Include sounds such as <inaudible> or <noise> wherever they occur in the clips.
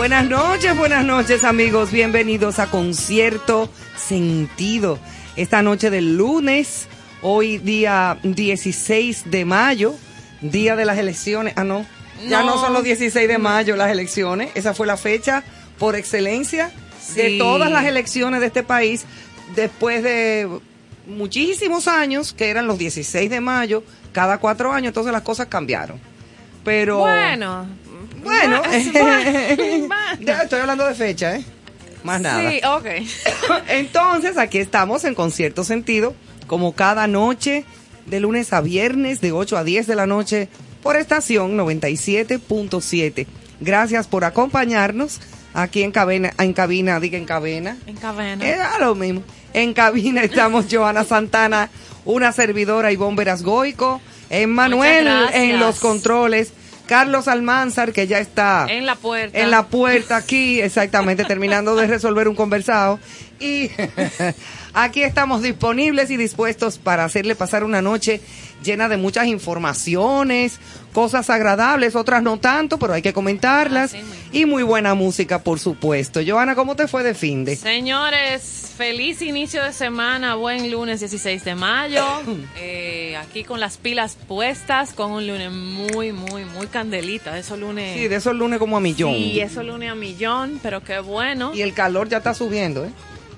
Buenas noches, buenas noches amigos, bienvenidos a Concierto Sentido. Esta noche del lunes, hoy día 16 de mayo, día de las elecciones. Ah, no, ya no son los 16 de mayo las elecciones, esa fue la fecha por excelencia de todas las elecciones de este país después de muchísimos años, que eran los 16 de mayo, cada cuatro años, entonces las cosas cambiaron. Pero Bueno. Bueno, Bueno. <laughs> ya estoy hablando de fecha, ¿eh? Más nada. Sí, ok. <laughs> Entonces, aquí estamos en concierto sentido, como cada noche, de lunes a viernes, de 8 a 10 de la noche, por estación 97.7. Gracias por acompañarnos aquí en cabina, en cabina, diga en cabina. En cabena. Era lo mismo. En cabina estamos <laughs> Joana Santana, una servidora Ivonne Verasgoico, Emmanuel en los controles, Carlos Almanzar, que ya está En la puerta. en la puerta aquí, exactamente, terminando de resolver un conversado. Y <laughs> aquí estamos disponibles y dispuestos para hacerle pasar una noche llena de muchas informaciones, cosas agradables, otras no tanto, pero hay que comentarlas. Mismo. Y muy buena música, por supuesto. Joana, ¿cómo te fue de fin de? Señores, feliz inicio de semana, buen lunes 16 de mayo. <coughs> Eh, aquí con las pilas puestas, con un lunes muy, muy, muy candelita. Esos lunes. Sí, de esos lunes como a millón. Sí, esos lunes a millón, pero qué bueno. Y el calor ya está subiendo, ¿eh?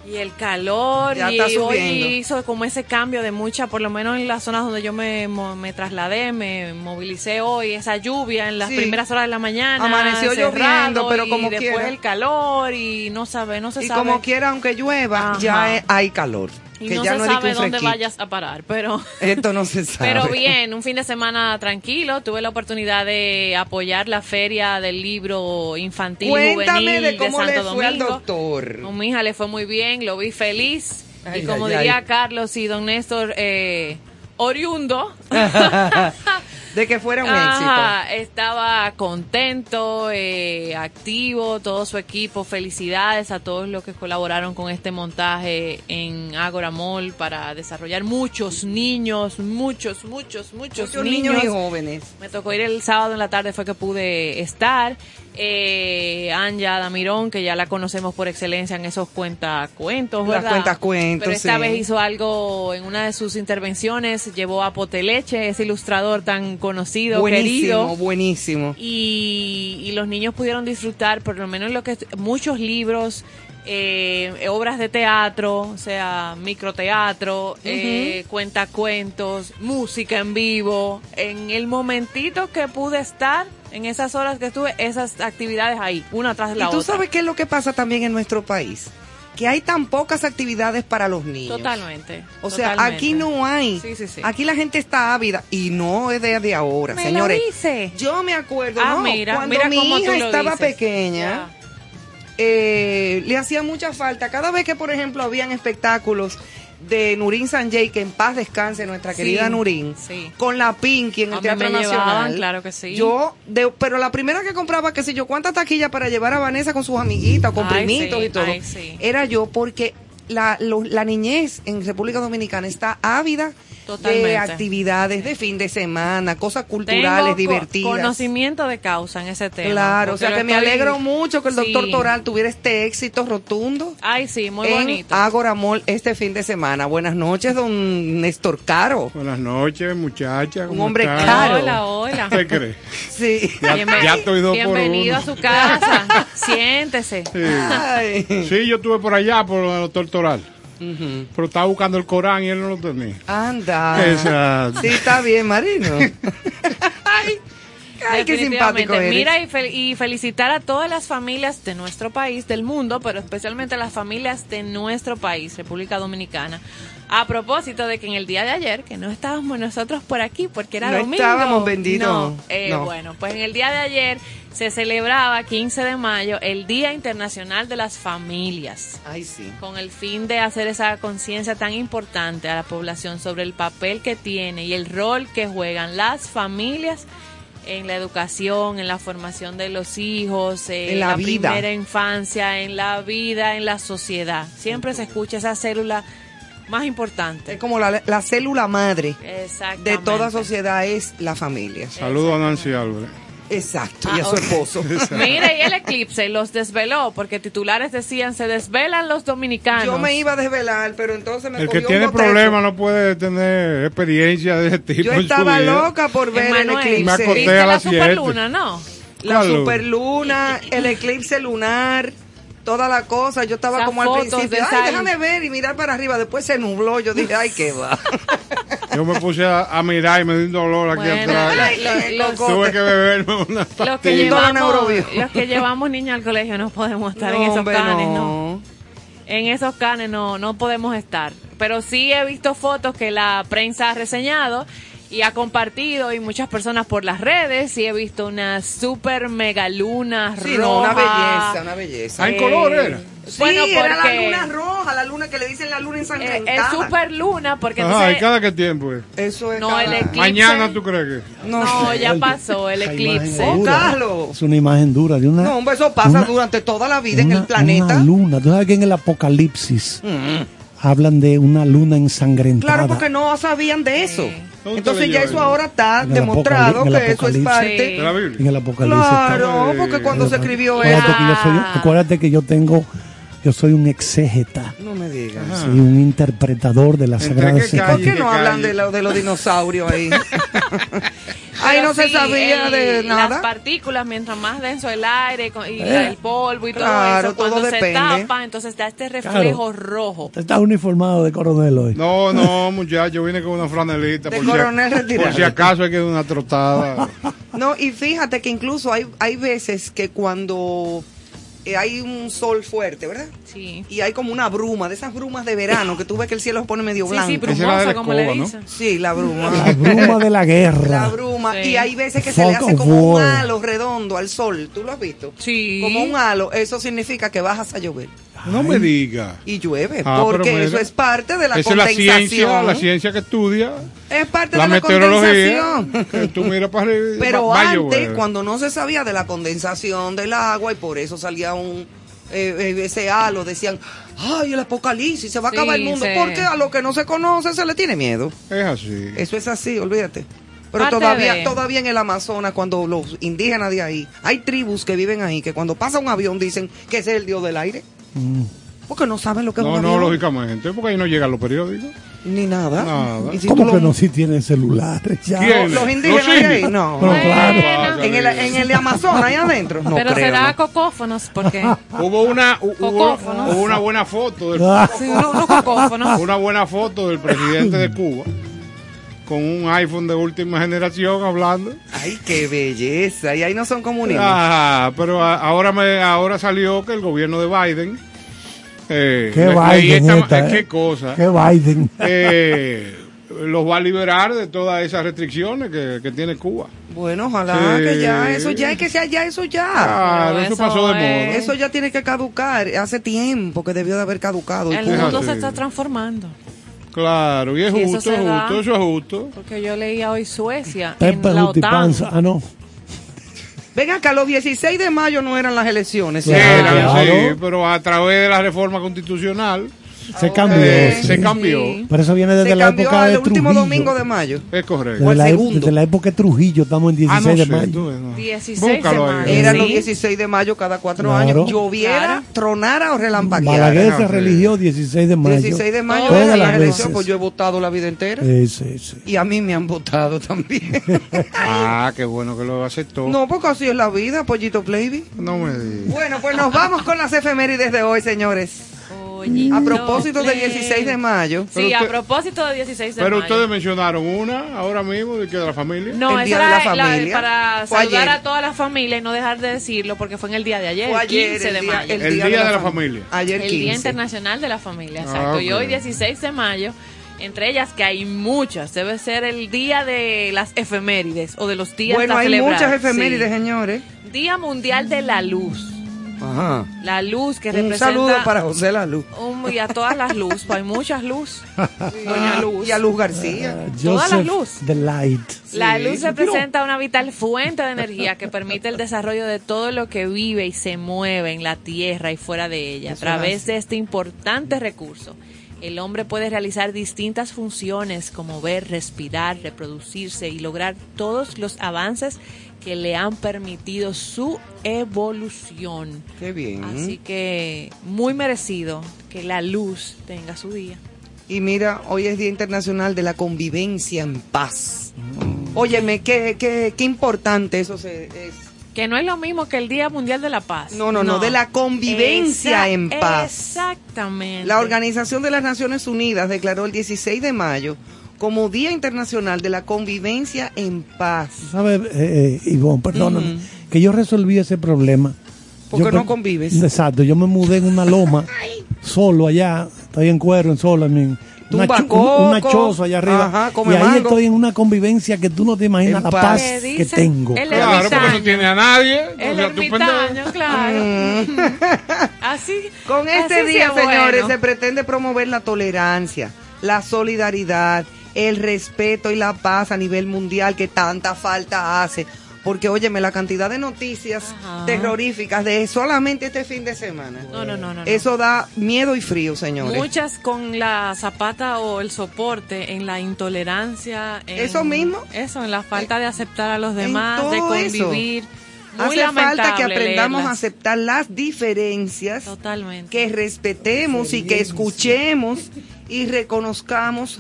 Y el calor, Ya y hoy hizo como ese cambio de mucha, por lo menos en las zonas donde yo me, me trasladé, me movilicé hoy, esa lluvia en las Sí. primeras horas de la mañana. Amaneció lloviendo, pero y como después quiera. el calor y no sabe, no se Y sabe. como quiera, aunque llueva, Ajá. ya hay calor. Y que no ya se no de sabe dónde vayas a parar, pero... <laughs> Esto no se <laughs> sabe. Pero bien, un fin de semana tranquilo. Tuve la oportunidad de apoyar la feria del libro infantil y Cuéntame juvenil de cómo Santo le fue al Domingo. doctor. Con mi hija le fue muy bien, lo vi feliz. Ay, y como ay, diría ay. Carlos y don Néstor, eh, oriundo. <laughs> de que fuera un Ajá, estaba contento, eh, activo, todo su equipo. Felicidades a todos los que colaboraron con este montaje en Agora Mall para desarrollar muchos niños, muchos, muchos, muchos, éxito. Muchos niños y jóvenes. me tocó ir el sábado en la tarde, fue que pude estar. Eh, Anja Damirón, que ya la conocemos por excelencia en esos cuentacuentos, Las cuentacuentos, Pero esta sí. vez hizo algo en una de sus intervenciones, llevó a Poteleche, ese ilustrador tan conocido, Buenísimo, querido. buenísimo. Y, y los niños pudieron disfrutar, por lo menos lo que muchos libros, eh, obras de teatro, o sea, microteatro, eh, cuentacuentos, música en vivo. En el momentito que pude estar, en esas horas que estuve, esas actividades ahí, una tras la y tú otra. sabes qué es lo que pasa también en nuestro país, que hay tan pocas actividades para los niños. Totalmente. O sea, totalmente. aquí no hay. Sí, sí, sí. Aquí la gente está ávida y no es de, de ahora, Me señores. lo hice. Yo me acuerdo, Ah, no, mira, cuando mira mi cómo hija estaba dices. pequeña, eh, le hacía mucha falta. Cada vez que, por ejemplo, habían espectáculos de Nurín Sanjay, que en paz descanse nuestra Sí, querida Nurín, sí. con la Pinky en el A Teatro me llevaban, Nacional. claro que sí. Yo, de, pero la primera que compraba, qué sé yo, cuántas taquillas para llevar a Vanessa con sus amiguitas, con Ay, primitos sí, y todo, ay, era yo porque la, lo- la niñez en República Dominicana está ávida Totalmente. de actividades de fin de semana, cosas culturales Tengo divertidas. conocimiento de causa en ese tema. Claro, o sea que me alegro mucho que el doctor. Toral tuviera este éxito rotundo. Ay, sí, muy en bonito. Agora Mall este fin de semana. Buenas noches, don Néstor Caro. Buenas noches, muchachas. Un ¿cómo hombre caro. Hola, hola. ¿Qué crees? Sí. Ya, Bienven- ya estoy dos por Bienvenido uno. a su casa. <laughs> Siéntese. Sí. Ay. Sí, yo estuve por allá, por el doctor Toral. Pero estaba buscando el Corán y él no lo tenía. Anda. Esa- Sí, está bien, Marino. <laughs> ay, ay, qué simpático eres. Mira y, fel- y felicitar a todas las familias de nuestro país, del mundo, pero especialmente a las familias de nuestro país, República Dominicana. A propósito de que en el día de ayer, que no estábamos nosotros por aquí porque era No domingo. estábamos, bendito. No, eh, No. bueno, pues en el día de ayer se celebraba, 15 de mayo, el Día Internacional de las Familias Ay, sí. con el fin de hacer esa conciencia tan importante a la población sobre el papel que tiene y el rol que juegan las familias en la educación, en la formación de los hijos, en, En la vida. primera infancia, en la vida, en la sociedad. Siempre se escucha esa célula más Es importante. como la, la célula madre de toda sociedad es la familia. Saludos a Nancy Álvarez. Exacto, Ah, y a su esposo. <laughs> Mire, y el eclipse los desveló porque titulares decían se desvelan los dominicanos. Yo me iba a desvelar, pero entonces me El cogió que un tiene problemas no puede tener experiencia de ese tipo. Yo estaba loca por ver el eclipse. Me acosté ¿viste a la superluna, no? La superluna, el eclipse lunar, toda la cosa. Yo estaba Esas como al principio, ay, déjame ver y mirar para arriba. Después se nubló. Yo dije, ay, qué va. <laughs> Yo me puse a, a mirar y me dio un dolor aquí Bueno, atrás. lo- lo- Coco. Tuve que beberme una Los que, llevamos, neurobio. los que llevamos niños al colegio no podemos estar en esos hombre, canes, no. no. En esos canes no, no podemos estar. Pero sí he visto fotos que la prensa ha reseñado y ha compartido y muchas personas por las redes. Y he visto una super mega luna Sí, roja. no, una belleza, una belleza. Ay, color era? Sí, bueno, era la luna roja, la luna que le dicen la luna Eh, ensangrentada. es super luna porque Ajá, entonces... ¿y cada qué tiempo es? Eso es No, cada- el eclipse. Mañana, ¿tú crees que? No, ya pasó el eclipse. Oh. Carlos. Es una imagen dura de una, No, hombre, eso pasa una- durante toda la vida en el planeta. Una luna. Tú sabes que en el Apocalipsis hablan de una luna ensangrentada. Claro, porque no sabían de eso. Sí. ¿Dónde Entonces ya eso ahora está En demostrado que eso es parte. Sí. ¿De la Biblia? En el Apocalipsis. Claro, porque cuando se escribió eso. acuérdate que yo tengo, yo soy un exégeta, No me digas. sí, un interpretador de la ¿Entre Sagrada qué ¿Por Escritura. calle? qué no hablan de, lo- de los dinosaurios ahí? <laughs> Ahí no se sabía el- de Las nada. partículas, mientras más denso el aire y Eh. el polvo y todo eso, cuando todo se depende. tapa, entonces da este reflejo rojo. Usted está uniformado de coronel hoy. No, no, muchacho, vine con una franelita. De por si coronel retirado. Por si acaso hay que dar una trotada. <laughs> No, y fíjate que incluso hay, hay veces que cuando eh, hay un sol fuerte, ¿verdad? Sí. Y hay como una bruma, de esas brumas de verano, que tú ves que el cielo se pone medio Sí, blanco. sí, de brumosa, como le dicen. Sí, la bruma. La bruma de la <laughs> guerra. La bruma. Sí. Y hay veces que se le hace como un halo redondo al sol. ¿Tú lo has visto? Sí. Como un halo. Eso significa que bajas a llover. No me diga. Y llueve. Ah, porque eso es parte de la Esa es la condensación. ciencia, la ciencia que estudia Es parte la de la meteorología. condensación. <laughs> Que tú miras para arriba Pero va- antes, llover. cuando no se sabía de la condensación del agua y por eso salía un eh, eh, ese halo, decían, ay, el apocalipsis, se va a Sí, acabar el mundo. sí. Porque a lo que no se conoce se le tiene miedo. Es así. Eso es así, olvídate. Pero Parte todavía, de- todavía en el Amazonas, cuando los indígenas de ahí, hay tribus que viven ahí, que cuando pasa un avión dicen que ese es el dios del aire. Mm. Porque no saben lo que es No, un no, avión. lógicamente, porque ahí no llegan los periódicos. Ni nada. Nada. Y si ¿Cómo que lo- no si tienen celulares? Ya. ¿Quién? Los indígenas Los de ahí, no. Bueno, claro. En el, en el de <laughs> Amazonas, ahí adentro. No Pero creo, será ¿no? cocófonos, porque <laughs> Hubo una, hu- hubo, Cocófonos. hubo una buena foto del, <laughs> sí, unos unos cocófonos. una buena foto del presidente de Cuba con un iPhone de última generación hablando. Ay, qué belleza. Y ahí no son comunistas. Ah, pero a- ahora me ahora salió que el gobierno de Biden eh, qué Biden esta- esta, eh, qué cosa Qué Biden. eh, los va a liberar de todas esas restricciones que, que tiene Cuba. Bueno, ojalá Sí. que ya, eso ya, es que sea ya, eso ya. Eso eso pasó de moda. Eso ya tiene que caducar. Hace tiempo que debió de haber caducado. El mundo se está transformando. Claro, y es eso justo, se es justo, eso es justo. Porque yo leía hoy Suecia Pepe en la OTAN. Ah, no. Ven acá, los 16 de mayo no eran las elecciones. Claro. ¿cierto? Era, claro. sí, pero a través de la reforma constitucional Se cambió. eh, sí. se cambió. Sí. Pero eso viene desde Se la época de último Trujillo. domingo de mayo. Es correcto. Desde ¿Cuál la, segundo? desde la época de Trujillo, estamos en 16 Ah, no de sé, mayo. tú no. 16 Búscalo de mayo. Eran Sí. los 16 de mayo cada cuatro Claro. años. Lloviera, Claro. tronara o relampagueara. Balaguer se Ah, religió 16 de mayo. 16 de mayo Todas las veces. pues yo he votado la vida entera. Sí, sí, sí. Y a mí me han votado también. <laughs> Ah, qué bueno que lo aceptó. no, porque así es la vida, pollito Playby. No me digas. Bueno, pues nos vamos con las efemérides de hoy, señores. Pollito A propósito del Play. 16 de mayo. Sí, Pero a usted- propósito del 16 de Pero mayo. ustedes mencionaron una ahora mismo de que de la familia. No, El esa Día de era la Familia. para Fue saludar ayer. a toda la familia y no dejar de decirlo porque fue en el día de ayer, ayer, 15 el de día- mayo. El Día de la Familia. Ayer El 15. Día Internacional de la Familia, Ah, exacto. Y ok. hoy 16 de mayo, entre ellas que hay muchas, debe ser el día de las efemérides o de los días Bueno, a hay celebrar. muchas efemérides, Sí. señores. Día Mundial de la Luz. Ajá. La luz que Un representa saludo para José La Luz. un- y a todas las luz, pues hay muchas luz. Doña <laughs> Luz. Y a Luz García. Ah, Toda la Joseph luz. The Light. La Sí. luz representa una vital fuente de energía que permite el desarrollo de todo lo que vive y se mueve en la tierra y fuera de ella. A Eso través de este importante recurso, el hombre puede realizar distintas funciones como ver, respirar, reproducirse y lograr todos los avances que le han permitido su evolución. Qué bien. Así que muy merecido que la luz tenga su día. Y mira, hoy es Día Internacional de la Convivencia en Paz. Óyeme, qué, qué, qué importante eso se- es. Que no es lo mismo que el Día Mundial de la Paz. No, no, no, de la convivencia en paz. Exactamente. La Organización de las Naciones Unidas declaró el 16 de mayo como Día Internacional de la Convivencia en Paz. ¿Sabes, eh, eh, Ivonne? Perdóname. Que yo resolví ese problema. Porque Yo no convives. Exacto. Yo me mudé en una loma, <laughs> solo allá. Estoy en cuero, en solo. En una, Tumba cho- un- una choza allá arriba. Ajá, come y ahí mango. estoy en una convivencia que tú no te imaginas En la paz. paz ¿Qué que tengo. El Claro, porque no tiene a nadie. El o sea, ermitaño, claro. <laughs> así. Mm. Con este así día, bueno. señores, se pretende promover la tolerancia, la solidaridad, el respeto y la paz a nivel mundial que tanta falta hace. Porque, óyeme, la cantidad de noticias Ajá. terroríficas de solamente este fin de semana. No, no, no, no. Eso da miedo y frío, señores. Muchas con la zapata o el soporte en la intolerancia. en- Eso mismo. Eso, en la falta de aceptar a los demás, de eso. convivir. Muy Hace falta que aprendamos a aceptar las diferencias, Totalmente. que respetemos y que escuchemos y reconozcamos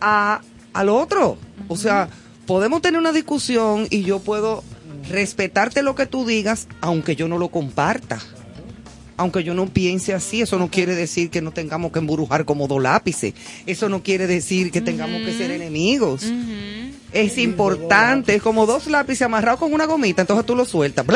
a, al otro. O sea, podemos tener una discusión y yo puedo respetarte lo que tú digas, aunque yo no lo comparta. Aunque yo no piense así, eso no quiere decir que no tengamos que embrujar como dos lápices. Eso no quiere decir que tengamos que ser enemigos. Es importante, es como dos lápices amarrados con una gomita, entonces tú lo sueltas.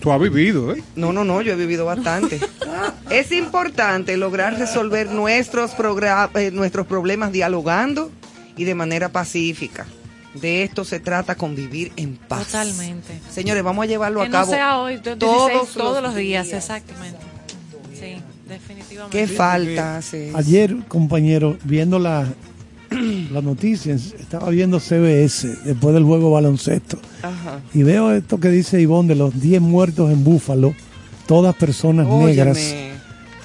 Tú has vivido, ¿eh? No, no, no, yo he vivido bastante. <laughs> es importante lograr resolver nuestros, progra- eh, nuestros problemas dialogando y de manera pacífica. De esto se trata convivir en paz. Totalmente. Señores, vamos a llevarlo Que a no cabo. sea hoy, de- 16, todos todos, los los días, días. exactamente. Sí, definitivamente. ¿Qué falta hace? Ayer, compañero, viendo la, <clears throat> las noticias, estaba viendo CBS después del juego de baloncesto. Ajá. Y veo esto que dice Ivonne de los 10 muertos en Búfalo, todas personas negras.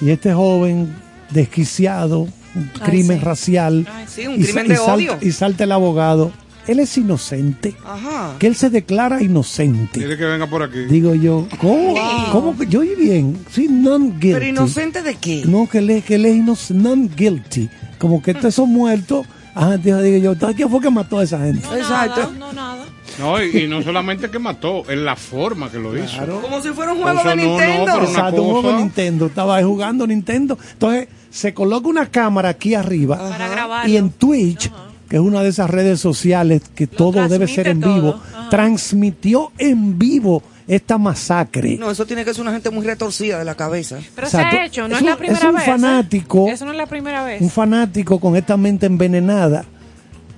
Y este joven desquiciado, un Ay, crimen sí. racial. Ay, Sí, un y crimen de y salta- odio. Y salta el abogado. Él es inocente. Ajá. Que él se declara inocente. Dile que venga por aquí. Digo yo, ¿cómo? ¿Cómo que yo oí bien? Sí, non guilty. Pero inocente de qué? No, que él, es- que él es non guilty. Como que estos son muertos. Ajá, digo, digo yo, ¿quién fue que mató a esa gente? No, Exacto. nada, no, nada. No, y, y no solamente que mató, es la forma que lo hizo. Claro. Como si fuera un juego de no, no, Nintendo. pero una Exacto, un juego de Nintendo. Estaba ahí jugando Nintendo. Entonces, se coloca una cámara aquí arriba. Para grabarlo. Y en Twitch, que es una de esas redes sociales que todo debe ser en vivo. Ajá. transmitió en vivo esta masacre. No, eso tiene que ser una gente muy retorcida de la cabeza. Pero se ha hecho, no Es es, la un- primera es un vez. ¿eh? fanático. Eso no es la primera vez. Un fanático con esta mente envenenada,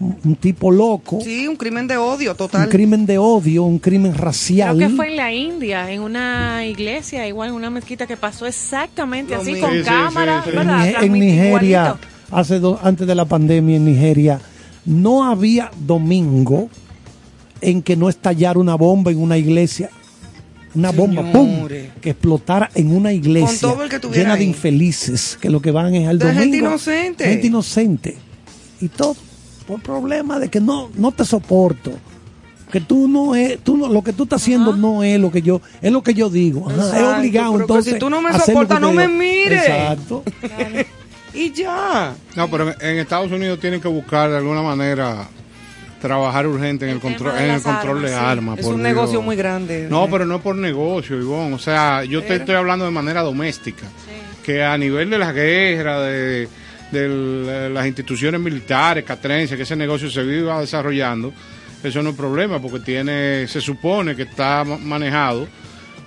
un, un tipo loco, Sí, un crimen de odio un total. crimen de odio, un crimen racial. Creo que fue en la India, en una iglesia, igual en una mezquita que pasó exactamente Lo así mismo. con Sí, sí, cámara, sí, sí. En Nigeria igualito. hace do- antes de la pandemia en Nigeria, no había domingo en que no estallara una bomba en una iglesia. Una bomba, ¡pum! Que explotara en una iglesia Con todo el que tuviera llena de infelices que lo que van es al De domingo. gente inocente. Gente inocente. Y todo por problema de que no, no te soporto. Que tú no es, tú no, lo que tú estás haciendo no es lo que yo, es lo que yo digo. Ajá, es obligado pero que entonces. si tú no me soportas, no me mires. Exacto. <laughs> Y ya. No, pero en Estados Unidos tienen que buscar de alguna manera trabajar urgente en el, control, de en el control de armas, sí. armas. Es por un Dios. negocio muy grande. No, pero no es por negocio, Ivonne. O sea, yo te estoy hablando de manera doméstica. Que a nivel de las guerras, de, de las instituciones militares, catrenses, que ese negocio se viva desarrollando, eso no es problema, porque tiene, se supone que está ma- manejado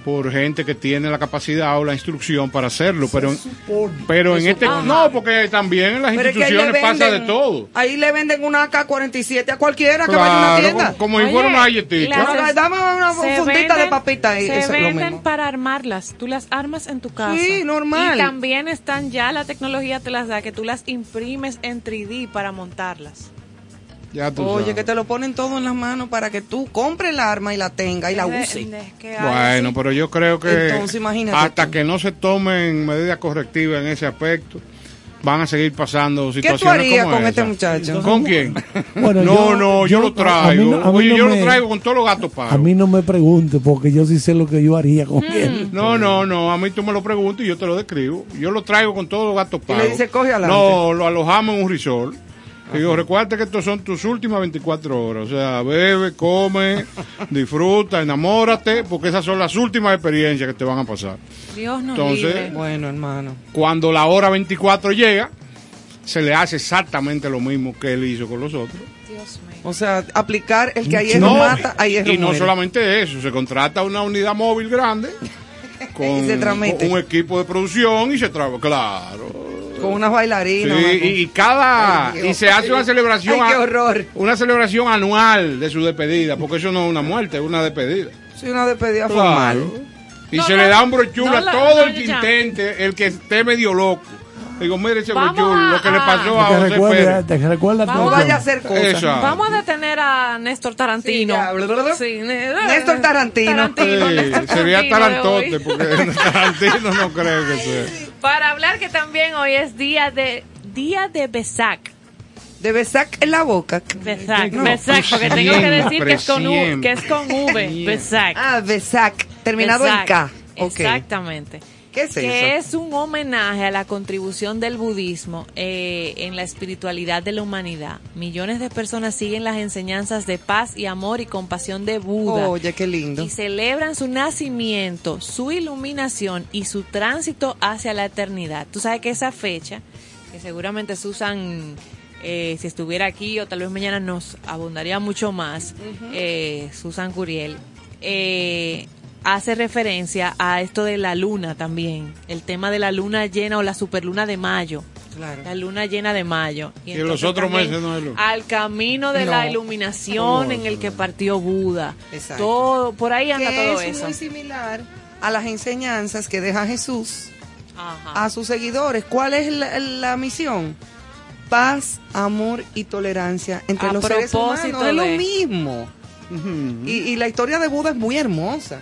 por gente que tiene la capacidad o la instrucción para hacerlo. Pero, pero en este. No, porque también en las Pero instituciones pasa de todo. Ahí le venden una AK-47 a cualquiera que vaya a una tienda. como, como Oye, igual una galletita. dame una fundita de papita y Se eso es lo venden mismo. para armarlas. Tú las armas en tu casa. Sí, normal. Y también están ya, la tecnología te las da, que tú las imprimes en 3D para montarlas. Ya tú Oye, sabes. que te lo ponen todo en las manos para que tú compres el arma y la tenga y la Es uses. Bueno, pero yo creo que Entonces, imagínate hasta tú. que no se tomen medidas correctivas en ese aspecto, van a seguir pasando ¿Qué situaciones tú harías como con este muchacho? ¿Con quién? Bueno, <laughs> no, yo- no, yo, yo- lo traigo. no- Oye, yo me- lo traigo con todos los gatos pagos. A mí no me pregunte porque yo sí sé lo que yo haría con él. No, no, no, a mí tú me lo preguntas y yo te lo describo. Yo lo traigo con todos los gatos Y pagos. le dice, "Coge adelante". No, lo alojamos en un resort. Y digo, recuerda que estos son tus últimas 24 horas. O sea, bebe, come, <laughs> disfruta, enamórate, porque esas son las últimas experiencias que te van a pasar. Dios nos Entonces- libre. Bueno, hermano. Cuando la hora 24 llega, se le hace exactamente lo mismo que él hizo con los otros. Dios mío. O sea, aplicar el que a hierro No, mata, a hierro y no muere. solamente eso, se contrata una unidad móvil grande con <laughs> Y se transmite. un equipo de producción y se trabaja, claro. Con unas bailarinas. y, y cada Ay, y se hace una celebración Ay, qué a- horror. una celebración anual de su despedida, porque eso no es una muerte, es una despedida. Sí, una despedida Claro. formal. Y No, se no, le da un brochure no a todo no el que intente, el que esté medio loco. Digo, mire ese Vamos brochure, a- lo que le pasó a Te José recuerda, Pérez. te recuerda Vamos vaya a hacer cosas. Vamos a detener a Néstor Tarantino. Sí, Néstor Tarantino. Sí, Néstor sería Tarantino hoy. tarantote, porque <laughs> Tarantino no creo que sea. Para hablar que también hoy es día de día de Besac. De Besac en la boca. Besac, No. Besac, porque tengo que decir que es con U, que es con V. <laughs> Besac. Ah, Besac. Terminado en. K. Exactamente. ¿Qué es que eso? es un homenaje a la contribución del budismo eh, en la espiritualidad de la humanidad. Millones de personas siguen las enseñanzas de paz y amor y compasión de Buda. Oye, qué lindo. y celebran su nacimiento, su iluminación y su tránsito hacia la eternidad. Tú sabes que esa fecha, que seguramente Susan, eh, si estuviera aquí o tal vez mañana nos abundaría mucho más, eh, Susan Curiel, eh, hace referencia a esto de la luna también, el tema de la luna llena o la superluna de mayo. Claro. La luna llena de mayo. Y en entonces los otros meses no hay luna. Al camino de No. la iluminación No, en el que partió Buda. Exacto. Todo, por ahí anda que todo es eso. muy similar a las enseñanzas que deja Jesús Ajá. a sus seguidores. ¿Cuál es la, la misión? Paz, amor y tolerancia entre A los seres humanos. Es lo mismo. Y, y la historia de Buda es muy hermosa.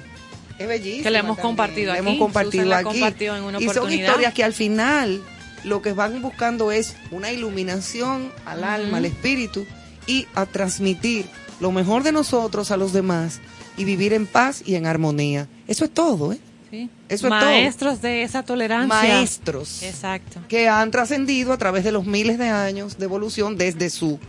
Es bellísima. Que la hemos también. compartido La aquí. hemos compartido Susan la aquí. compartió en una y son historias que al final lo que van buscando es una iluminación al alma, al espíritu y a transmitir lo mejor de nosotros a los demás y vivir en paz y en armonía. Eso es todo, ¿eh? Sí. Eso es Maestros de esa tolerancia. Maestros Exacto. que han trascendido a través de los miles de años de evolución desde su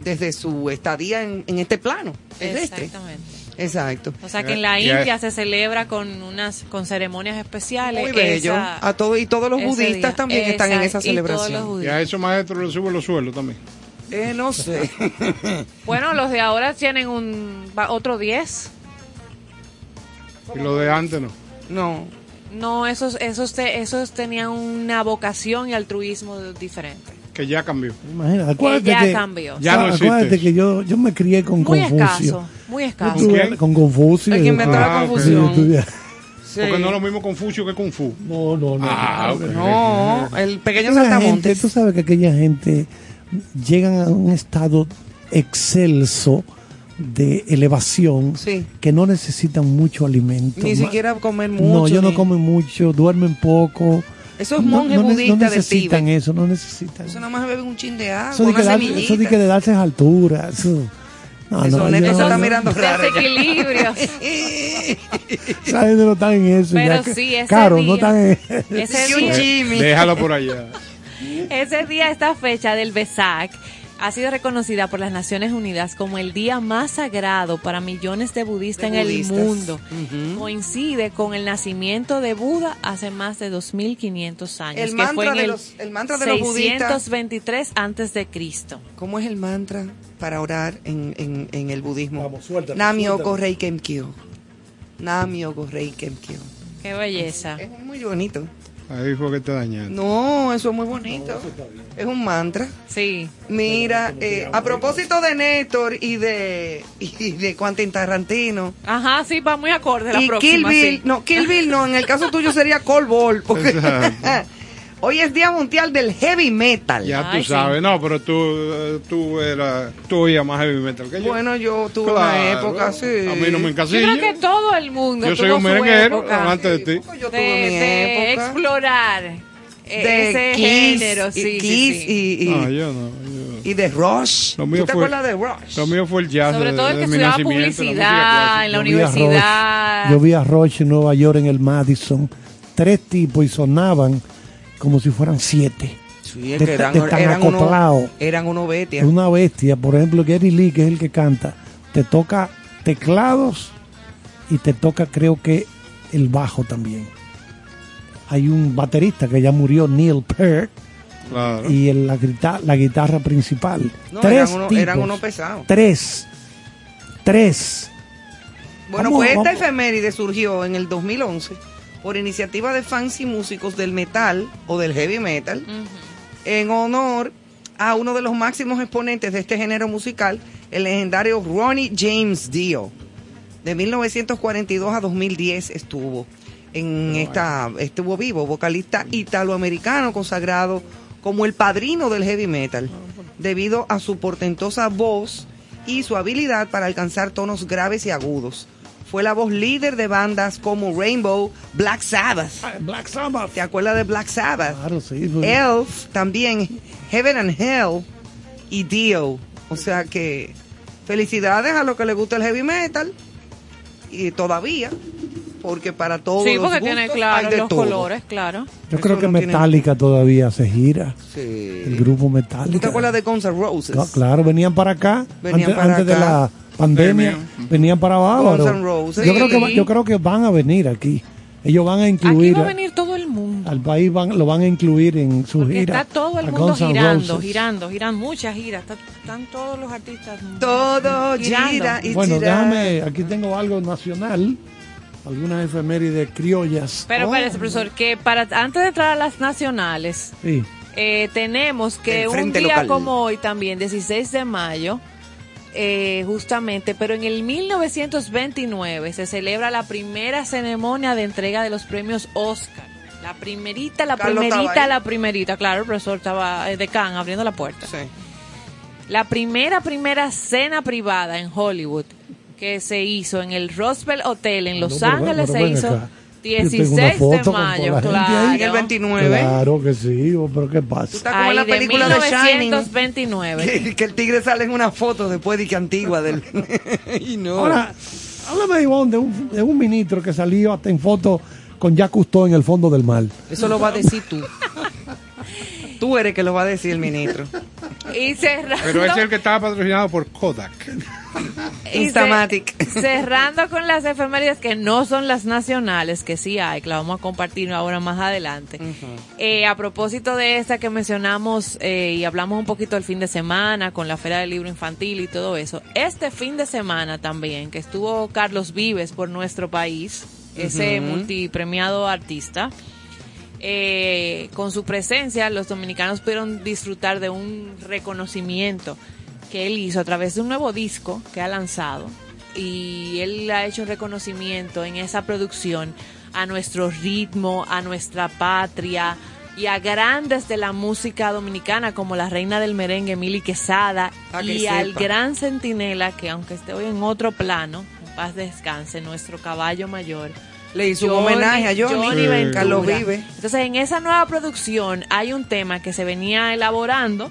desde su estadía en, en este plano terrestre. Exactamente. Exacto. O sea que en la India se celebra con unas con ceremonias especiales. Muy bello. esa- a todo y todos los budistas día. también están en esa y celebración. Y judíos. a esos maestros les suben los sueldos también. Eh, no sé. <laughs> Bueno, los de ahora tienen un otro 10. Y los de antes no. no. No, esos esos te- esos tenían una vocación y altruismo diferente. Que ya cambió. Imagínate, acuérdate Que ya que, cambió. Ya no existe acuérdate que yo, yo me crié con Muy Confucio. escaso, muy escaso. Con Confucio. El que inventó la Ah, confusión. Sí. Porque no es lo mismo Confucio que Kung Fu. No, no, no. Ah, no. No, el pequeño saltamontes. tú sabes que aquella gente llegan a un estado excelso de elevación Sí. que no necesitan mucho alimento. Ni siquiera comer mucho. No, ellos no ni- comen mucho, duermen poco. Eso es No- monje no, budista no del necesitan Tíbet. eso, no necesitan. Eso nada más beben un chin de agua, Eso de una que, dar- semillita. eso de que de darse altura. Eso, no, Eso, no, Neto, yo- eso está yo- mirando raro. Desequilibrios. esa gente no está <laughs> en eso. Pero ya sí, ese Claro, no día- están en Ese <laughs> Y un día. Déjalo por allá. ese día, esta fecha del Besak ha sido reconocida por las Naciones Unidas como el día más sagrado para millones de budistas De en budistas. el mundo. Coincide con el nacimiento de Buda hace más de 2500 años, El que mantra fue en de el, los- el mantra de los budistas. 623 antes de Cristo. ¿Cómo es el mantra para orar en, en, en el budismo? Vamos, suéltalo, Namyo suéltalo. Rei Kemkyo. Namyo Rei Kemkyo. Qué belleza. Es muy bonito. Ahí fue que te dañaste. No, eso es muy bonito. Es un mantra. Sí. Mira, eh, a propósito de Néstor y de, y de Quentin Tarantino. Ajá, sí, va muy acorde la y Kill próxima. Bill, sí. no, Kill Bill no, en el caso tuyo sería Cold Ball. Porque Exacto. <laughs> hoy es Día Mundial del Heavy Metal. Ya Ay, tú sabes, no, pero tú, eh, tú eras, tú oías más heavy metal que yo. Bueno, yo tuve Claro. una época, sí. A mí no me Yo encasilla. creo que todo el mundo Yo soy un merenguero delante de ti. Yo de, tuve mi de época. explorar eh, de ese Kiss, género. y, Sí, sí, Kiss sí. Y, y, No, yo no. yo- y de Rush. Lo mío ¿Tú te fue- acuerdas de Rush? Lo mío fue el jazz. Sobre de- todo el de que estudiaba nacimiento, la publicidad en la Yo vi a Roche- universidad. Yo vi a Roche en Nueva York en el Madison, tres tipos y sonaban como si fueran siete. Sí, es de- que eran, de Es bestias. una bestia. Por ejemplo, Gary Lee, que es el que canta, te toca teclados y te toca, creo que, el bajo también. Hay un baterista que ya murió, Neil Peart, Claro. y el- la, grita- la guitarra principal. No, tres eran unos, tipos. eran unos pesados. Tres. Tres. Bueno, Vamos, pues esta vamos. efeméride surgió en el 2011 por iniciativa de fans y músicos del metal o del heavy metal en honor a uno de los máximos exponentes de este género musical, el legendario Ronnie James Dio. De 1942 a 2010 estuvo en esta estuvo vivo, vocalista italoamericano consagrado como el padrino del heavy metal, debido a su portentosa voz y su habilidad para alcanzar tonos graves y agudos. Fue la voz líder de bandas como Rainbow, Black Sabbath. Black Sabbath. ¿Te acuerdas de Black Sabbath? Claro, sí. pues. Elf también, Heaven and Hell y Dio. O sea que felicidades a los que les gusta el heavy metal y todavía, porque para todos Sí, los porque gustos tiene hay claro de los todo. colores, claro. Yo Eso creo que no tiene- Metallica todavía se gira. Sí. El grupo ¿Tú Metallica. te acuerdas de Guns N' Roses? No, claro, venían para acá. Venían antes para antes de acá. la pandemia, venían para Roses. Yo, creo que, yo creo que van a venir aquí. Ellos van a Aquí incluir va a venir todo el mundo. al país, van, lo van a incluir en su Porque gira. está todo el mundo girando, girando, girando, muchas giras. Está- Están todos los artistas. Todo girando. gira y Bueno, déjame, aquí tengo algo nacional, algunas efemérides criollas. Pero Oh. espérese, profesor, que para antes de entrar a las nacionales, Sí. eh, tenemos que un día Local. como hoy también, 16 de mayo, eh, justamente, pero en el 1929 se celebra la primera ceremonia de entrega de los premios Oscar. La primerita, la Carlos primerita, la primerita. Claro, el profesor estaba eh, de Can abriendo la puerta. Sí. La primera, primera cena privada en Hollywood que se hizo en el Roosevelt Hotel en Los No, pero ven- Ángeles pero se hizo acá. Yo tengo 16 una de mayo, claro. En el 29. Claro que sí, pero ¿qué Tú pasa? estás como en la película de, Shining. 1929. Que, <laughs> que el tigre sale en una foto después de que antigua del. <laughs> y no. Ahora, háblame, Ivonne, de un, de un ministro que salió hasta en foto con Jacques Cousteau en el fondo del mar. Eso lo va a decir tú. <laughs> tú eres que lo va a decir el ministro. <laughs> Y cerrando, Pero ese es el que estaba patrocinado por Kodak. <laughs> Instamatic. cerrando con las efemérides que no son las nacionales, que sí hay, que la vamos a compartir ahora más adelante. Eh, a propósito de esta que mencionamos eh, y hablamos un poquito el fin de semana con la Feria del Libro Infantil y todo eso, este fin de semana también, que estuvo Carlos Vives por nuestro país, ese multipremiado artista, eh, con su presencia los dominicanos pudieron disfrutar de un reconocimiento que él hizo a través de un nuevo disco que ha lanzado y él ha hecho un reconocimiento en esa producción a nuestro ritmo, a nuestra patria y a grandes de la música dominicana como la reina del merengue Mili Quesada que y al gran centinela que aunque esté hoy en otro plano, en paz descanse, nuestro caballo mayor. Le hizo un homenaje a Johnny, Ventura. Carlos Vive. Entonces, en esa nueva producción hay un tema que se venía elaborando.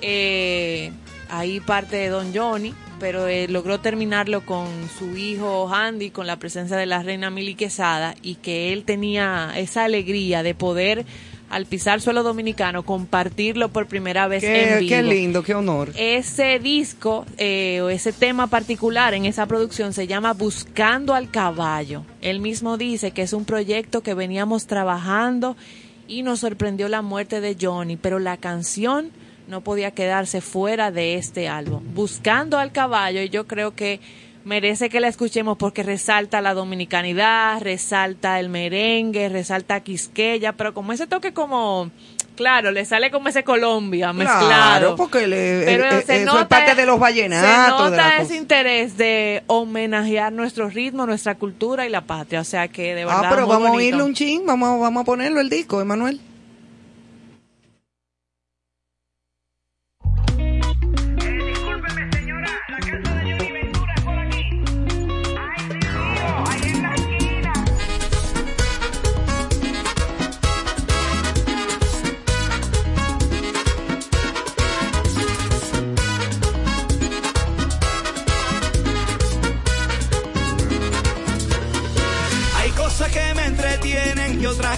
eh, ahí parte de Don Johnny, pero eh, logró terminarlo con su hijo Andy, con la presencia de la reina Mili Quesada, y que él tenía esa alegría de poder, al pisar suelo dominicano, compartirlo por primera vez en Qué, vivo qué lindo, qué honor. ese disco eh, o ese tema particular en esa producción se llama Buscando al Caballo. Él mismo dice que es un proyecto que veníamos trabajando y nos sorprendió la muerte de Johnny, pero la canción no podía quedarse fuera de este álbum. Buscando al Caballo, y yo creo que merece que la escuchemos porque resalta la dominicanidad, resalta el merengue, resalta Quisqueya, pero como ese toque como... Claro, le sale como ese Colombia mezclado. Claro, porque le- Pero eh, se eso nota, es parte de los vallenatos. Se nota ese interés de homenajear nuestro ritmo, nuestra cultura y la patria. O sea que de verdad. Ah, pero vamos a oírle un chin, vamos, vamos a ponerlo el disco, Emanuel.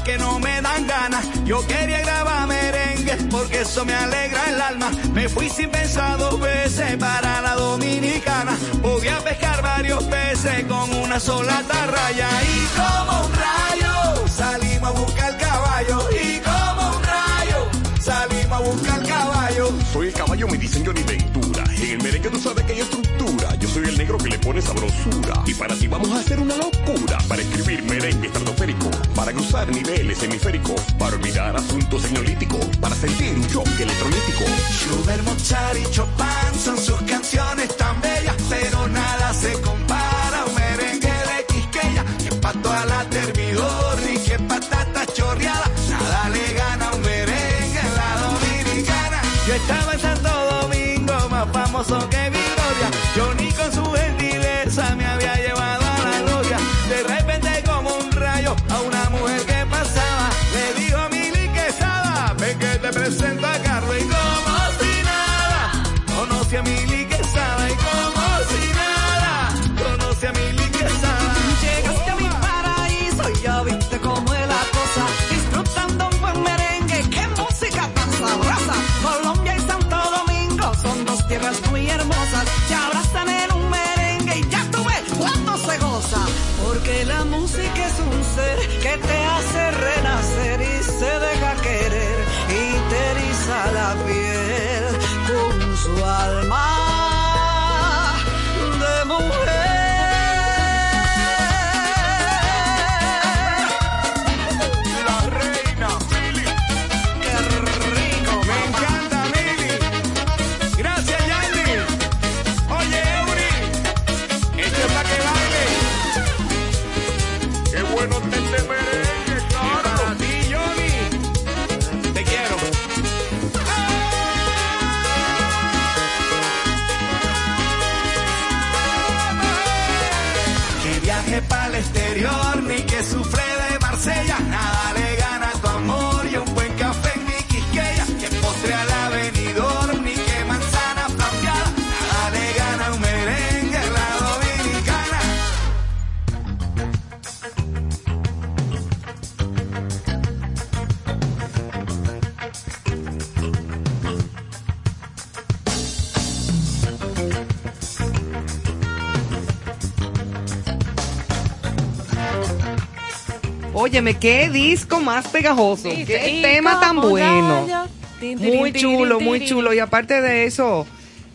Que no me dan ganas. Yo quería grabar merengue porque eso me alegra el alma. Me fui sin pensar dos veces para la dominicana. Podía pescar varios peces con una sola tarraya. Y como un rayo salimos a buscar caballo. Y como un rayo salimos a buscar caballo. Soy el caballo, me dicen Johnny Ventura. En el merengue tú sabes que hay estructura. Yo soy el negro que le pone sabrosura. Y para ti vamos a hacer una locura. Para escribir merengue estratosférico. Para cruzar niveles hemisféricos. Para olvidar asuntos señolíticos. Para sentir un choque electrolítico. Schubert, Mozart y Chopin son sus canciones tan bellas, pero nada se compara Bueno te este Óyeme, qué disco más pegajoso, Sí, qué tema tan bueno. Muy chulo, muy chulo. Y aparte de eso,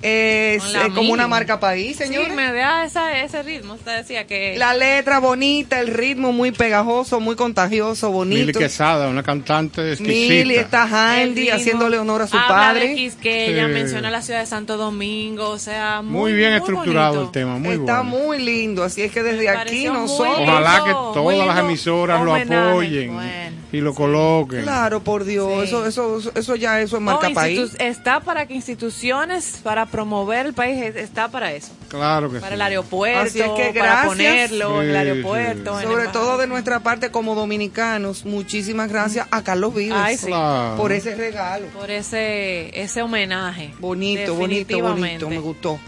Es eh, como una marca país, señor. Sí, me da esa, ese ritmo. Usted decía que... La letra bonita, el ritmo muy pegajoso, muy contagioso, Mili bonito. Quesada, una cantante exquisita. Mili está handy haciéndole honor a su habla padre. de Quisqueya, Sí. menciona la ciudad de Santo Domingo, o sea, muy, Muy bien estructurado bonito. el tema, muy está bueno. muy lindo, así es que desde aquí muy nosotros... Ojalá que lindo, muy todas las emisoras lo apoyen Bueno, y lo coloquen. Claro, por Dios, Sí. eso, eso, eso, ya eso es No, marca país. está para que instituciones, para promover el país, es- está para eso. Claro que Para sí. el aeropuerto, Así es que para gracias. ponerlo en el Sí, aeropuerto. en Sobre el- todo de nuestra parte como dominicanos, muchísimas gracias a Carlos Vives Ay, sí. Claro. por ese regalo. Por ese, ese homenaje. Bonito, bonito, bonito, Definitivamente. me gustó.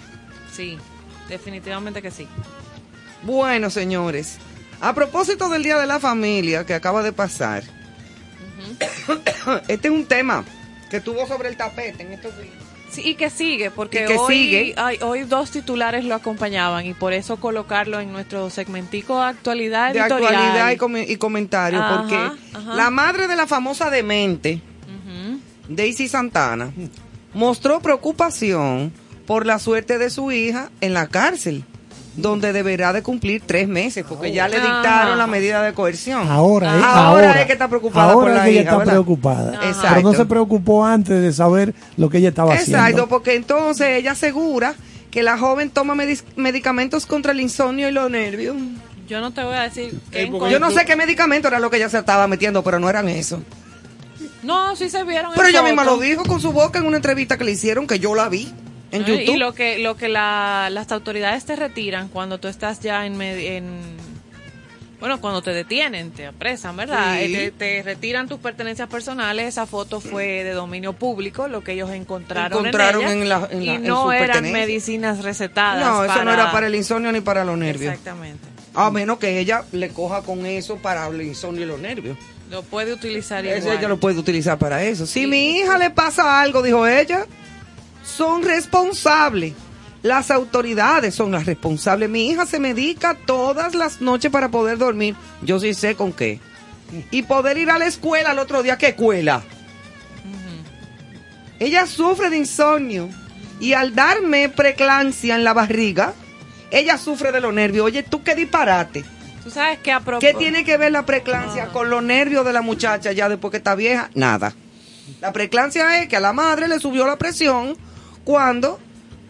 Sí, definitivamente que sí. Bueno, señores, a propósito del Día de la Familia que acaba de pasar, este es un tema que estuvo sobre el tapete en estos días. Sí, y que sigue, porque que hoy, sigue. ay, hoy dos titulares lo acompañaban y por eso colocarlo en nuestro segmentico actualidad De editorial. actualidad y, come- y comentarios, Ajá, porque ajá. la madre de la famosa demente. Daisy Santana, mostró preocupación por la suerte de su hija en la cárcel, donde deberá de cumplir tres meses, porque ya le Ajá. dictaron la medida de coerción. Ahora, es- Ahora ahora es que está preocupada ahora por es la que ella hija, está ¿verdad? preocupada. Exacto. Pero no se preocupó antes de saber lo que ella estaba Exacto, haciendo. porque entonces ella asegura que la joven toma medicamentos contra el insomnio y los nervios. Yo no te voy a decir qué porque Yo no sé qué medicamento era lo que ella se estaba metiendo, pero no eran eso. No, sí se vieron. Pero ella misma lo dijo con su boca en una entrevista que le hicieron, que yo la vi en YouTube. Y lo que, lo que la- las autoridades te retiran cuando tú estás ya en, en- bueno, cuando te detienen, te apresan, ¿verdad? Sí. Eh, Te, te retiran tus pertenencias personales. Esa foto fue de dominio público, lo que ellos encontraron, Encontraron en, ella, en la- en la- y no eran medicinas recetadas. no, eso no era para el insomnio ni para los nervios. Exactamente. A menos que ella le coja con eso para el insomnio y los nervios. Lo puede utilizar Eso igual. ella lo puede utilizar para eso. Si mi hija le pasa algo, dijo ella, son responsables. Las autoridades son las responsables. Mi hija se medica todas las noches para poder dormir. Yo sí sé con qué. Y poder ir a la escuela al otro día. ¿Qué escuela? Ella sufre de insomnio. Y al darme preclancia en la barriga, ella sufre de los nervios. Oye, ¿tú qué disparate? Tú sabes que a ¿Qué tiene que ver la preclancia con los nervios de la muchacha ya después que está vieja? Nada. La preclancia es que a la madre le subió la presión cuando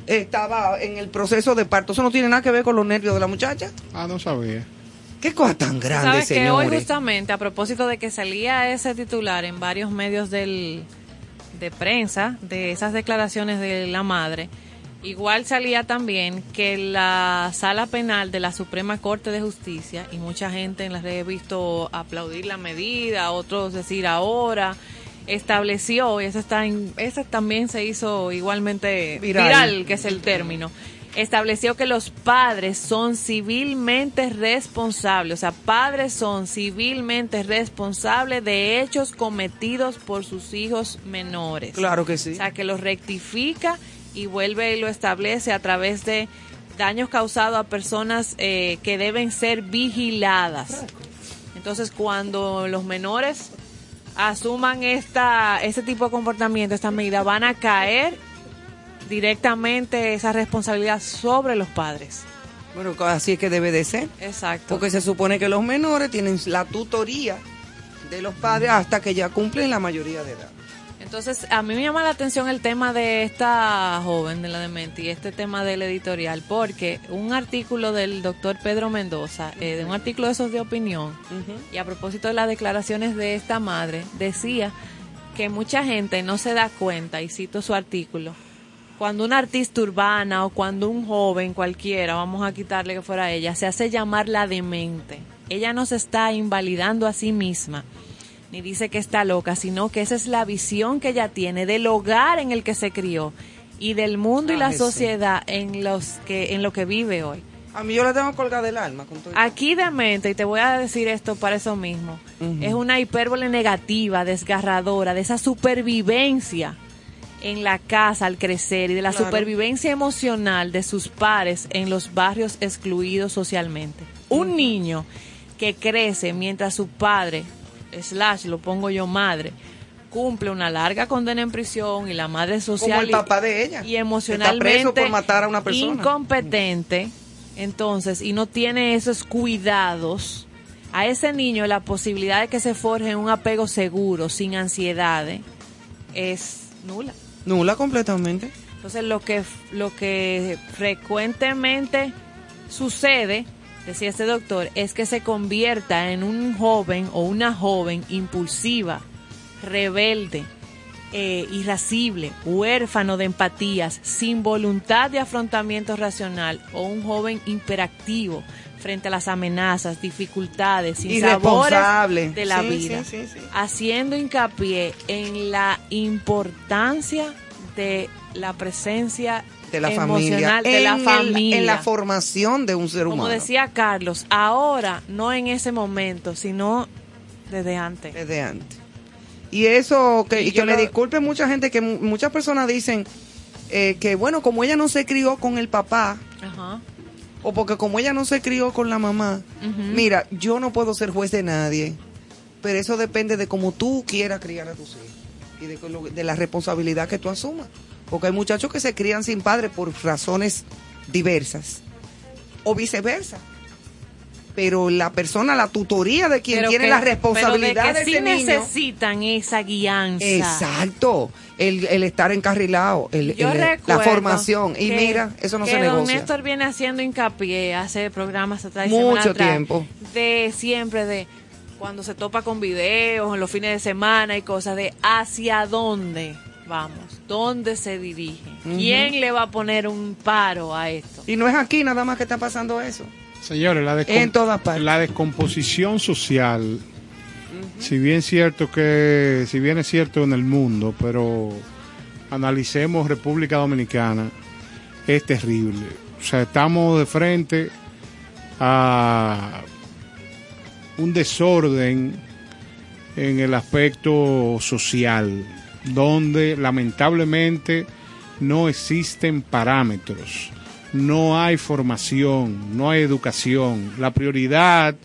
estaba en el proceso de parto. Eso no tiene nada que ver con los nervios de la muchacha. Ah, no sabía. Qué cosa tan grande, Sabes que hoy justamente a propósito de que salía ese titular en varios medios del, de prensa de esas declaraciones de la madre, igual salía también que la sala penal de la Suprema Corte de Justicia y mucha gente en las redes he visto aplaudir la medida, otros decir ahora estableció y eso está en, ese también se hizo igualmente Viral. viral que es el término estableció que los padres son civilmente responsables, o sea, padres son civilmente responsables de hechos cometidos por sus hijos menores. Claro que sí. O sea, que los rectifica y vuelve y lo establece a través de daños causados a personas eh, que deben ser vigiladas. Entonces, cuando los menores asuman esta, este tipo de comportamiento, esta medida, van a caer directamente esa responsabilidad sobre los padres. Bueno, así es que debe de ser. Exacto. Porque se supone que los menores tienen la tutoría de los padres hasta que ya cumplen la mayoría de edad. Entonces, a mí me llama la atención el tema de esta joven de la demente y este tema del editorial, porque un artículo del doctor Pedro Mendoza, eh, de un artículo de esos de opinión, y a propósito de las declaraciones de esta madre, decía que mucha gente no se da cuenta, y cito su artículo, cuando una artista urbana o cuando un joven cualquiera, vamos a quitarle que fuera ella, se hace llamar la demente, ella no se está invalidando a sí misma ni dice que está loca, sino que esa es la visión que ella tiene del hogar en el que se crió y del mundo y la sí. sociedad en los que en lo que vive hoy. A mí yo la tengo colgada del alma. Con todo Aquí de mente, y te voy a decir esto para eso mismo, es una hipérbole negativa, desgarradora, de esa supervivencia en la casa al crecer y de la Claro. supervivencia emocional de sus pares en los barrios excluidos socialmente. Un niño que crece mientras su padre, slash, lo pongo yo madre, cumple una larga condena en prisión y la madre social Como el y- papá de ella. y emocionalmente Está preso por matar a una persona. incompetente, entonces, y no tiene esos cuidados, a ese niño la posibilidad de que se forje un apego seguro, sin ansiedades, es nula. Nula completamente. Entonces, lo que, lo que frecuentemente sucede, decía este doctor, es que se convierta en un joven o una joven impulsiva, rebelde, eh, irascible, huérfano de empatías, sin voluntad de afrontamiento racional o un joven hiperactivo frente a las amenazas, dificultades, Irresponsable. sinsabores de la Sí, vida, sí, sí. haciendo hincapié en la importancia de la presencia De la familia. de la En el- familia. en la formación de un ser Como humano. decía Carlos, ahora, no en ese momento, sino desde antes. desde antes. Y eso, que, Y que lo- disculpe mucha gente, que mu- muchas personas dicen eh, que, bueno, como ella no se crió con el papá, Ajá. o porque como ella no se crió con la mamá, mira, yo no puedo ser juez de nadie, pero eso depende de cómo tú quieras criar a tus hijos y de, de la responsabilidad que tú asumas. Porque hay muchachos que se crían sin padre por razones diversas, o viceversa. Pero la persona, la tutoría de quien Pero tiene que- la responsabilidad pero de de que ese sí niño. necesitan esa guianza. Exacto, el, el estar encarrilado, el, Yo el- la formación. Y mira, eso no que se don negocia. Néstor viene haciendo hincapié hace programas atrás Mucho atrás, tiempo. De siempre, de cuando se topa con videos en los fines de semana y cosas de hacia dónde vamos, dónde se dirige, quién le va a poner un paro a esto. Y no es aquí nada más que está pasando eso. Señores, la, descom- En todas partes. la descomposición social, si bien cierto que, si bien es cierto en el mundo, pero analicemos República Dominicana, es terrible. O sea, estamos de frente a un desorden en el aspecto social, donde lamentablemente no existen parámetros, no hay formación, no hay educación. La prioridad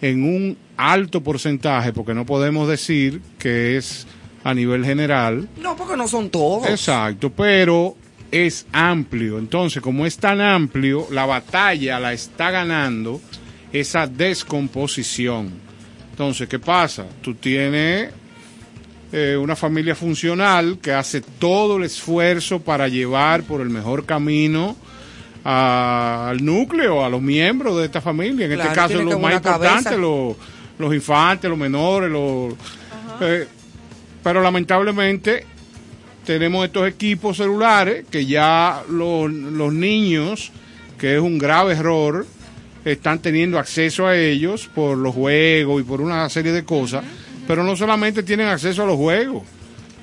en un alto porcentaje, porque no podemos decir que es a nivel general, No, porque no son todos. Exacto, pero es amplio. Entonces, como es tan amplio, la batalla la está ganando esa descomposición. Entonces, ¿qué pasa? Tú tienes eh, una familia funcional que hace todo el esfuerzo para llevar por el mejor camino a- al núcleo, a los miembros de esta familia. En Claro, este caso, que más importantes, los, los infantes, los menores, los... eh, pero lamentablemente tenemos estos equipos celulares que ya los, los niños, que es un grave error, están teniendo acceso a ellos por los juegos y por una serie de cosas, pero no solamente tienen acceso a los juegos,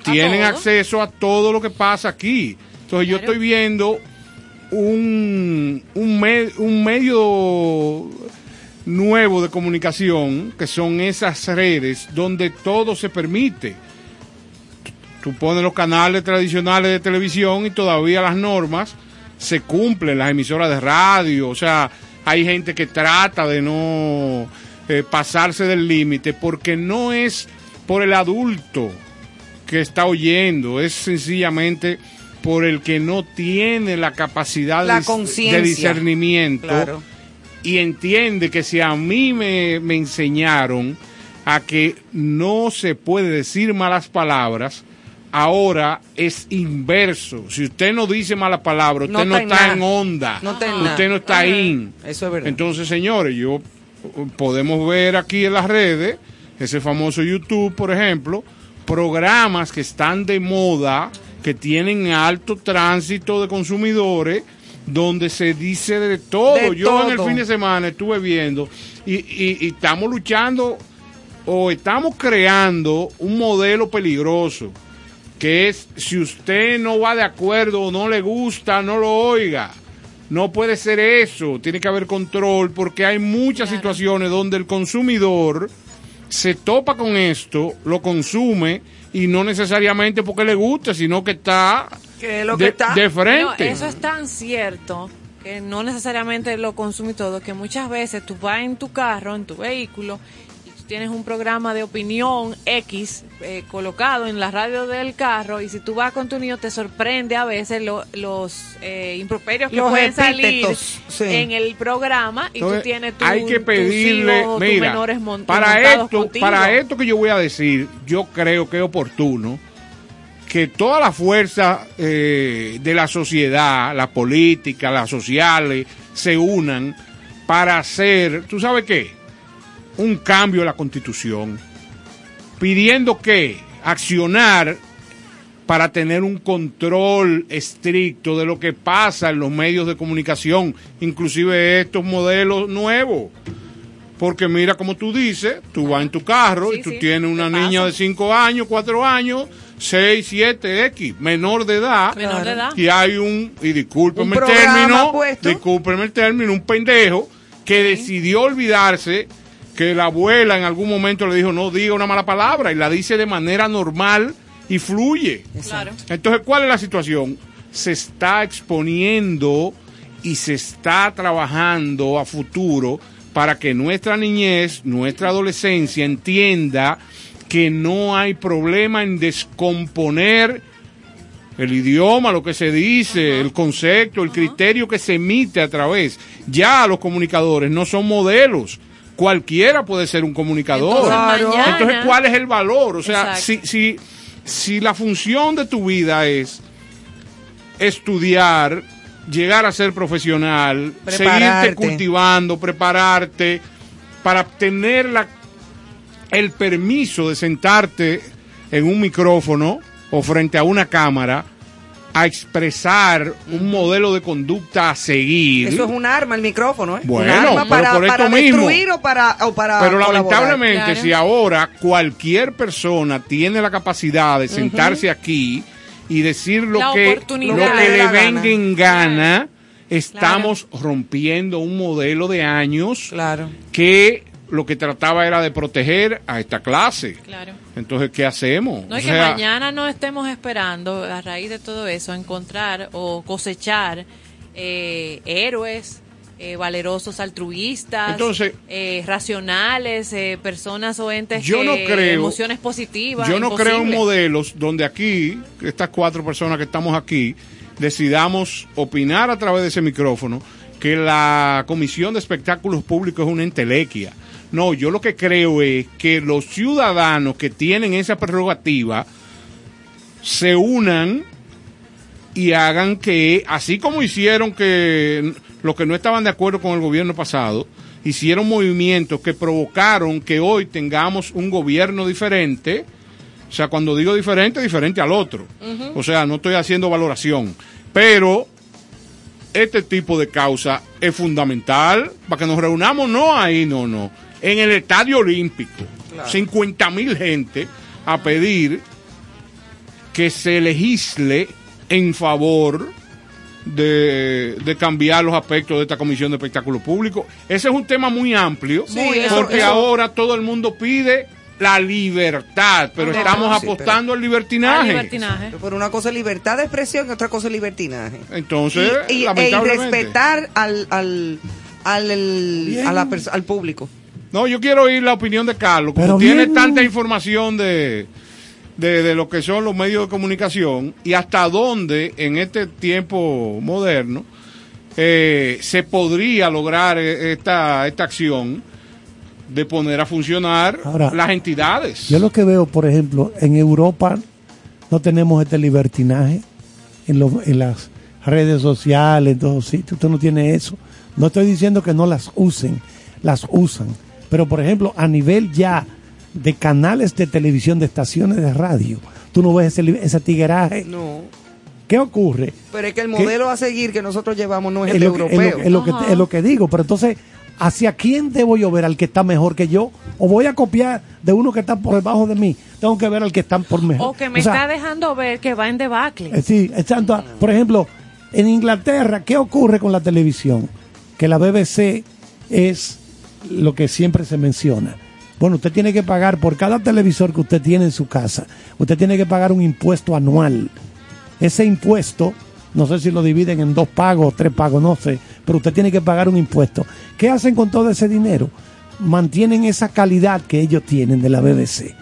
tienen todo. acceso a todo lo que pasa aquí. Entonces yo estoy viendo un, un, me- un medio nuevo de comunicación, que son esas redes donde todo se permite. Tú pones los canales tradicionales de televisión y todavía las normas se cumplen, las emisoras de radio, o sea, hay gente que trata de no eh, pasarse del límite porque no es por el adulto que está oyendo, es sencillamente por el que no tiene la capacidad La de, discernimiento Claro. y entiende que si a mí me, me enseñaron a que no se puede decir malas palabras, ahora es inverso. Si usted no dice malas palabras, usted No no, está en está nada. en onda. No está en usted nada. no está in. Eso es verdad. Entonces, señores, yo podemos ver aquí en las redes, ese famoso YouTube, por ejemplo, programas que están de moda, que tienen alto tránsito de consumidores, donde se dice de todo. De yo en el fin de semana estuve viendo y, y- y estamos luchando o estamos creando un modelo peligroso que es si usted no va de acuerdo o no le gusta, no lo oiga. No puede ser eso, tiene que haber control porque hay muchas situaciones donde el consumidor se topa con esto, lo consume y no necesariamente porque le gusta, sino que está Que lo que de, está. de No, frente. eso es tan cierto que no necesariamente lo consume todo, que muchas veces tú vas en tu carro, en tu vehículo, tienes un programa de opinión X eh, colocado en la radio del carro y si tú vas con tu niño te sorprende a veces lo- los eh, improperios que Los pueden salir sí. en el programa y Entonces, tú tienes tu, hay que tus pedirle, tus menores mon- para esto, contigo. para esto que yo voy a decir, yo creo que es oportuno que toda la fuerza eh, de la sociedad, la política, las sociales, se unan para hacer, ¿tú sabes qué? Un cambio en la constitución, pidiendo que accionar para tener un control estricto de lo que pasa en los medios de comunicación, inclusive estos modelos nuevos. Porque mira, como tú dices, tú vas en tu carro Sí, y tú sí, tienes una niña de 5 años, 4 años, 6, 7, X, menor de edad. Menor de edad. Y hay un, y discúlpeme Un el término, puesto. discúlpeme el término, un pendejo que decidió olvidarse que la abuela en algún momento le dijo no diga una mala palabra y la dice de manera normal y fluye. Claro. Entonces, ¿cuál es la situación? Se está exponiendo y se está trabajando a futuro para que nuestra niñez, nuestra adolescencia entienda que no hay problema en descomponer el idioma, lo que se dice, el concepto, el criterio que se emite a través. Ya los comunicadores no son modelos. Cualquiera puede ser un comunicador. Entonces, Claro. mañana- Entonces, ¿cuál es el valor? O sea, si, si, si la función de tu vida es estudiar, llegar a ser profesional, Prepararte. seguirte cultivando, prepararte, para tener la, el permiso de sentarte en un micrófono o frente a una cámara a expresar un modelo de conducta a seguir. Eso es un arma, el micrófono, ¿eh? Bueno, un arma pero para, por esto para mismo. destruir o para, o para Pero colaborar. lamentablemente, Claro. si ahora cualquier persona tiene la capacidad de sentarse aquí y decir lo La que, lo que le venga en gana, estamos rompiendo un modelo de años Claro. que lo que trataba era de proteger a esta clase. Claro. Entonces, ¿qué hacemos? No O es que mañana no estemos esperando, a raíz de todo eso, encontrar o cosechar eh, héroes, eh, valerosos altruistas, Entonces- eh, racionales, eh, personas o entes Yo que no creo- emociones positivas. Yo no creo en modelos donde aquí, estas cuatro personas que estamos aquí, decidamos opinar a través de ese micrófono que la Comisión de Espectáculos Públicos es una entelequia. No, yo lo que creo es que los ciudadanos que tienen esa prerrogativa se unan y hagan que, así como hicieron que los que no estaban de acuerdo con el gobierno pasado, hicieron movimientos que provocaron que hoy tengamos un gobierno diferente. O sea, cuando digo diferente, diferente al otro. O sea, no estoy haciendo valoración. Pero este tipo de causa es fundamental para que nos reunamos, no ahí, no, no. En el Estadio Olímpico, 50 mil gente a pedir que se legisle en favor de, de cambiar los aspectos de esta Comisión de Espectáculo Público. Ese es un tema muy amplio, Sí, porque eso- ahora todo el mundo pide la libertad, pero estamos sí, apostando al Al libertinaje. libertinaje. Por una cosa es libertad de expresión y otra cosa es libertinaje. Entonces, y, y- e lamentablemente. respetar al, al, al, el- a la perso- al público. No, yo quiero oír la opinión de Carlos. Como Pero tiene bien, tanta información de, de, de lo que son los medios de comunicación y hasta dónde en este tiempo moderno eh, se podría lograr eh, esta, esta acción de poner a funcionar Ahora, las entidades. Yo lo que veo, por ejemplo, en Europa no tenemos este libertinaje en, lo- en las redes sociales, en todos sitios. Usted no tiene eso. No estoy diciendo que no las usen, las usan. Pero, por ejemplo, a nivel ya de canales de televisión, de estaciones de radio, tú no ves ese, tigueraje. No. ¿Qué ocurre? Pero es que el ¿Qué? modelo a seguir que nosotros llevamos no es, Es el lo, que, es, europeo. lo, es lo que, es lo que digo. Pero entonces, ¿hacia quién debo yo ver? ¿Al que está mejor que yo? ¿O voy a copiar de uno que está por debajo de mí? Tengo que ver al que está por mejor. O que me O sea, está dejando ver que va en debacle. eh, Sí, exacto. Por ejemplo, en Inglaterra, ¿qué ocurre con la televisión? Que la BBC es lo que siempre se menciona. Bueno, usted tiene que pagar por cada televisor que usted tiene en su casa, usted tiene que pagar un impuesto anual. Ese impuesto, no sé si lo dividen en dos pagos tres pagos, no sé, pero usted tiene que pagar un impuesto. ¿Qué hacen con todo ese dinero? mantienen esa calidad que ellos tienen de la BBC,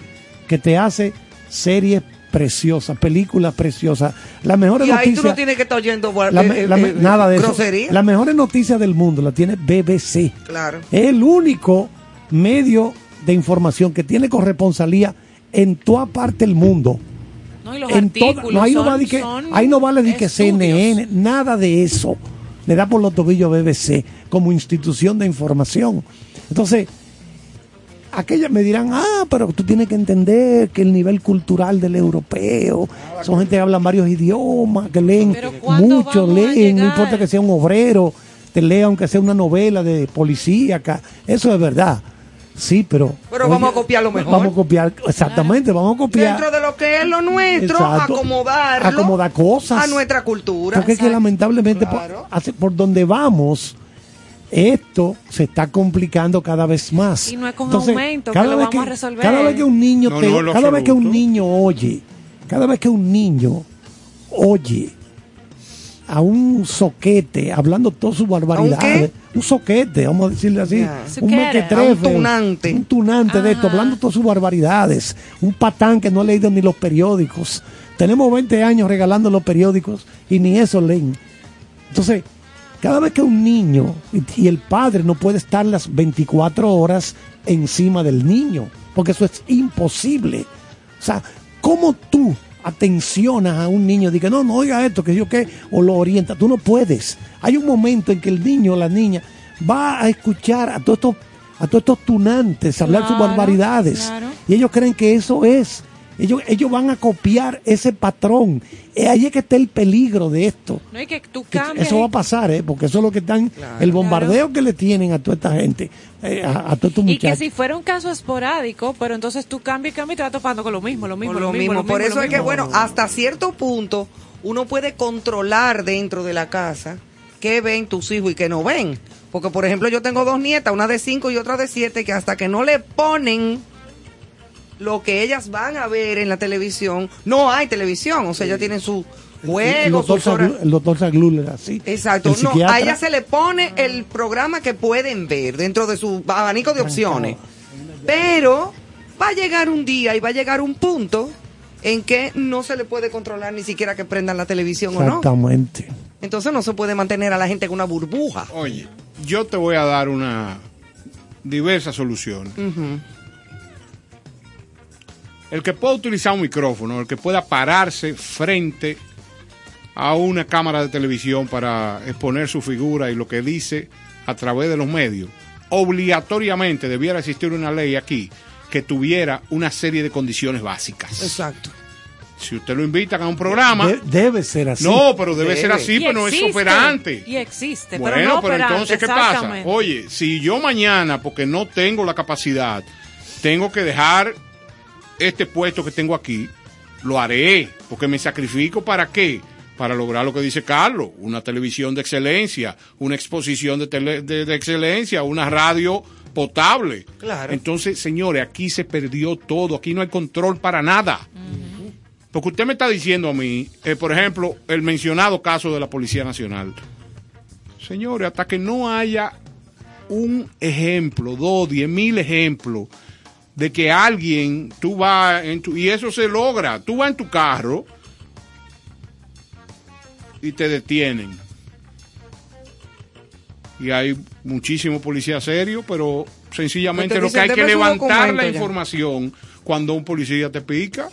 que te hace series preciosas, películas preciosas. Las mejores Y ahí tú noticias. no tienes que estar oyendo la eh, eh, la eh, nada de eso. Las mejores noticias del mundo las tiene BBC. Claro. Es el único medio de información que tiene corresponsalía en toda parte del mundo. No, y los En toda- artículos no, ahí, no son- va de que, son ahí no vale de que. CNN, nada de eso. Le da por los tobillos BBC como institución de información. Entonces, aquellas me dirán, ah, pero tú tienes que entender que el nivel cultural del europeo, son gente que hablan varios idiomas, que leen Pero ¿cuándo mucho, leen, no importa que sea un obrero, te lea aunque sea una novela de policíaca, eso es verdad. Sí, pero... Pero vamos a copiar lo mejor. Vamos a copiar, exactamente, vamos a copiar. Dentro de lo que es lo nuestro, Exacto. acomodarlo Acomodar cosas. a nuestra cultura. Porque es que lamentablemente por, Claro. hace- por donde vamos, esto se está complicando cada vez más. Y no es con aumento que cada lo vez vamos a resolver. Cada vez que un niño, No, te- no, en lo cada vez que un niño oye, cada vez que un niño oye a un soquete hablando todas sus barbaridades, un soquete, vamos a decirle así, un mequetrefe, un tunante. un tunante de esto, hablando todas sus barbaridades, un patán que no ha leído ni los periódicos. Tenemos 20 años regalando los periódicos y ni eso leen. Entonces, cada vez que un niño y, el padre no puede estar las 24 horas encima del niño, porque eso es imposible. O sea, ¿cómo tú atencionas a un niño? Dice, no, no oiga esto, que yo qué, o lo orienta. Tú no puedes. Hay un momento en que el niño o la niña va a escuchar a todos estos, a todos estos tunantes hablar sus Claro, barbaridades. claro. Y ellos creen que eso es. Ellos, ellos van a copiar ese patrón. Eh, ahí es que está el peligro de esto. No hay que tú Que cambias. Eso va a pasar, ¿eh? porque eso es lo que están, el bombardeo que le tienen a toda esta gente, eh, a, a todos estos y que muchachos. si fuera un caso esporádico, pero entonces tú cambias y cambias y te vas topando con lo mismo, lo mismo, Por lo, lo mismo, Por eso es que, bueno, hasta cierto punto uno puede controlar dentro de la casa qué ven tus hijos y qué no ven. Porque, por ejemplo, yo tengo dos nietas, una de cinco y otra de siete, que hasta que no le ponen lo que ellas van a ver en la televisión, no hay televisión. O sea, ellas tienen su el, juego, doctor sus horas. Saglu- el doctor Sagluler, así. Exacto, El no, psiquiatra- a ella se le pone el programa que pueden ver dentro de su abanico de opciones. Pero va a llegar un día y va a llegar un punto en que no se le puede controlar ni siquiera que prendan la televisión o no. Exactamente. Entonces no se puede mantener a la gente con una burbuja. Oye, yo te voy a dar una diversas soluciones. El que pueda utilizar un micrófono, el que pueda pararse frente a una cámara de televisión para exponer su figura y lo que dice a través de los medios, obligatoriamente debiera existir una ley aquí que tuviera una serie de condiciones básicas. Exacto. Si usted lo invitan a un programa, De- debe ser así. no, pero debe, Debe. ser así, Y pero no es operante. Y existe, Bueno, pero no pero operante, entonces, ¿qué pasa? Oye, si yo mañana, porque no tengo la capacidad, tengo que dejar este puesto que tengo aquí, lo haré, porque me sacrifico para qué? Para lograr lo que dice Carlos, una televisión de excelencia, una exposición de, tele- de- de excelencia, una radio potable. Claro. Entonces, señores, aquí se perdió todo, aquí no hay control para nada. Porque usted me está diciendo a mí, eh, por ejemplo, el mencionado caso de la Policía Nacional. Señores, hasta que no haya un ejemplo, dos, diez mil ejemplos de que alguien, tú vas en tu, y eso se logra, tú vas en tu carro y te detienen. Y hay muchísimos policías serios, pero sencillamente Te lo que hay que "Deme su levantar la ya". información cuando un policía te pica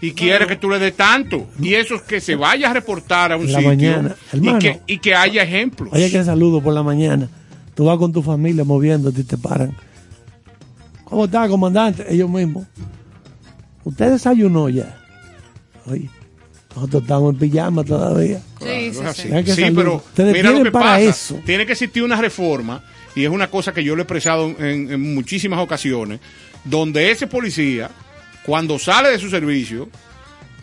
y quiere que tú le des tanto. Y eso es que se vaya a reportar a un la sitio mañana. y, que, y que haya ejemplos. Oye, que saludo por la mañana. Tú vas con tu familia moviéndote y te paran. ¿Cómo está, comandante? Ellos mismos. ¿Usted desayunó ya? Oye, nosotros estamos en pijama todavía. Sí, sí, sí. Sí, pero Ustedes mira lo que para pasa. eso. Tiene que existir una reforma, y es una cosa que yo le he expresado en, en muchísimas ocasiones, donde ese policía, cuando sale de su servicio,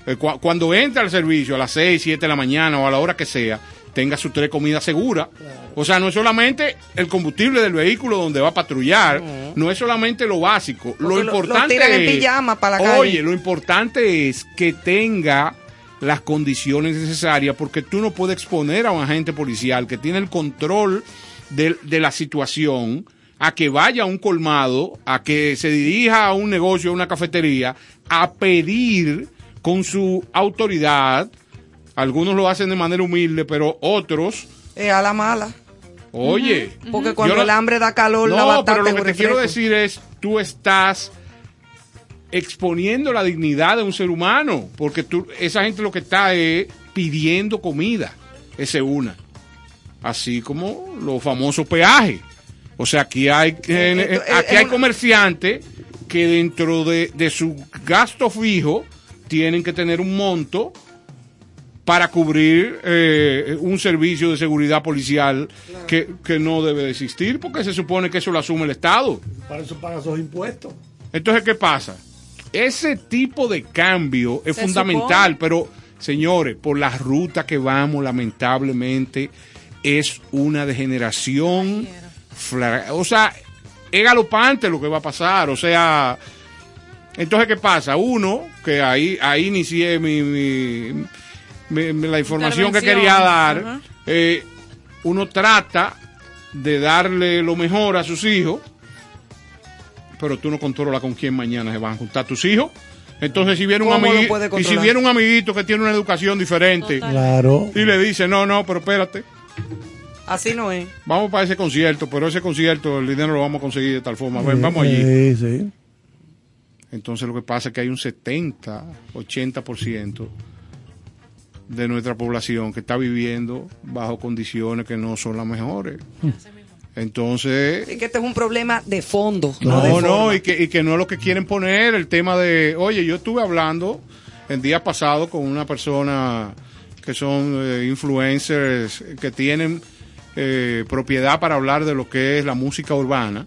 eh, cua- cuando entra al servicio a las 6, 7 de la mañana o a la hora que sea, tenga sus tres comidas seguras. O sea, no es solamente el combustible del vehículo donde va a patrullar, no es solamente lo básico. Lo Porque lo- lo importante en es, pijama para la calle. Oye, lo importante es que tenga las condiciones necesarias porque tú no puedes exponer a un agente policial que tiene el control de, de la situación a que vaya a un colmado, a que se dirija a un negocio, a una cafetería, a pedir con su autoridad. Algunos lo hacen de manera humilde, pero otros, Es a la mala. oye, Porque cuando el hambre da calor, la no, batata pero lo que te quiero decir es, tú estás exponiendo la dignidad de un ser humano, porque tú, esa gente lo que está es pidiendo comida, esa es una. Así como los famosos peajes. O sea, aquí hay, eh, esto- aquí es hay comerciantes que dentro de, de su gasto fijo tienen que tener un monto para cubrir eh, un servicio de seguridad policial que, que no debe de existir porque se supone que eso lo asume el Estado. Para eso paga sus impuestos. Entonces, ¿qué pasa? Ese tipo de cambio es Se fundamental, supone. pero señores, por la ruta que vamos, lamentablemente, es una degeneración. O sea, es galopante lo que va a pasar. O sea, entonces, ¿qué pasa? Uno, que ahí, ahí inicié mi, mi- la información que quería dar. Eh, uno trata de darle lo mejor a sus hijos pero tú no controlas con quién mañana se van a juntar tus hijos. Entonces, si viene un ¿Cómo lo amiguito, y si viene un amiguito que tiene una educación diferente. Claro. y le dice, no, no, pero espérate, Así no es. vamos para ese concierto, pero ese concierto el dinero lo vamos a conseguir de tal forma, ven, vamos allí. Sí, sí. Entonces, lo que pasa es que hay un 70, 80% de nuestra población que está viviendo bajo condiciones que no son las mejores. Entonces, Es que este es un problema de fondo. No, de no, y que, y que no es lo que quieren poner, el tema de, oye, yo estuve hablando el día pasado con una persona que son eh, influencers que tienen eh, propiedad para hablar de lo que es la música urbana,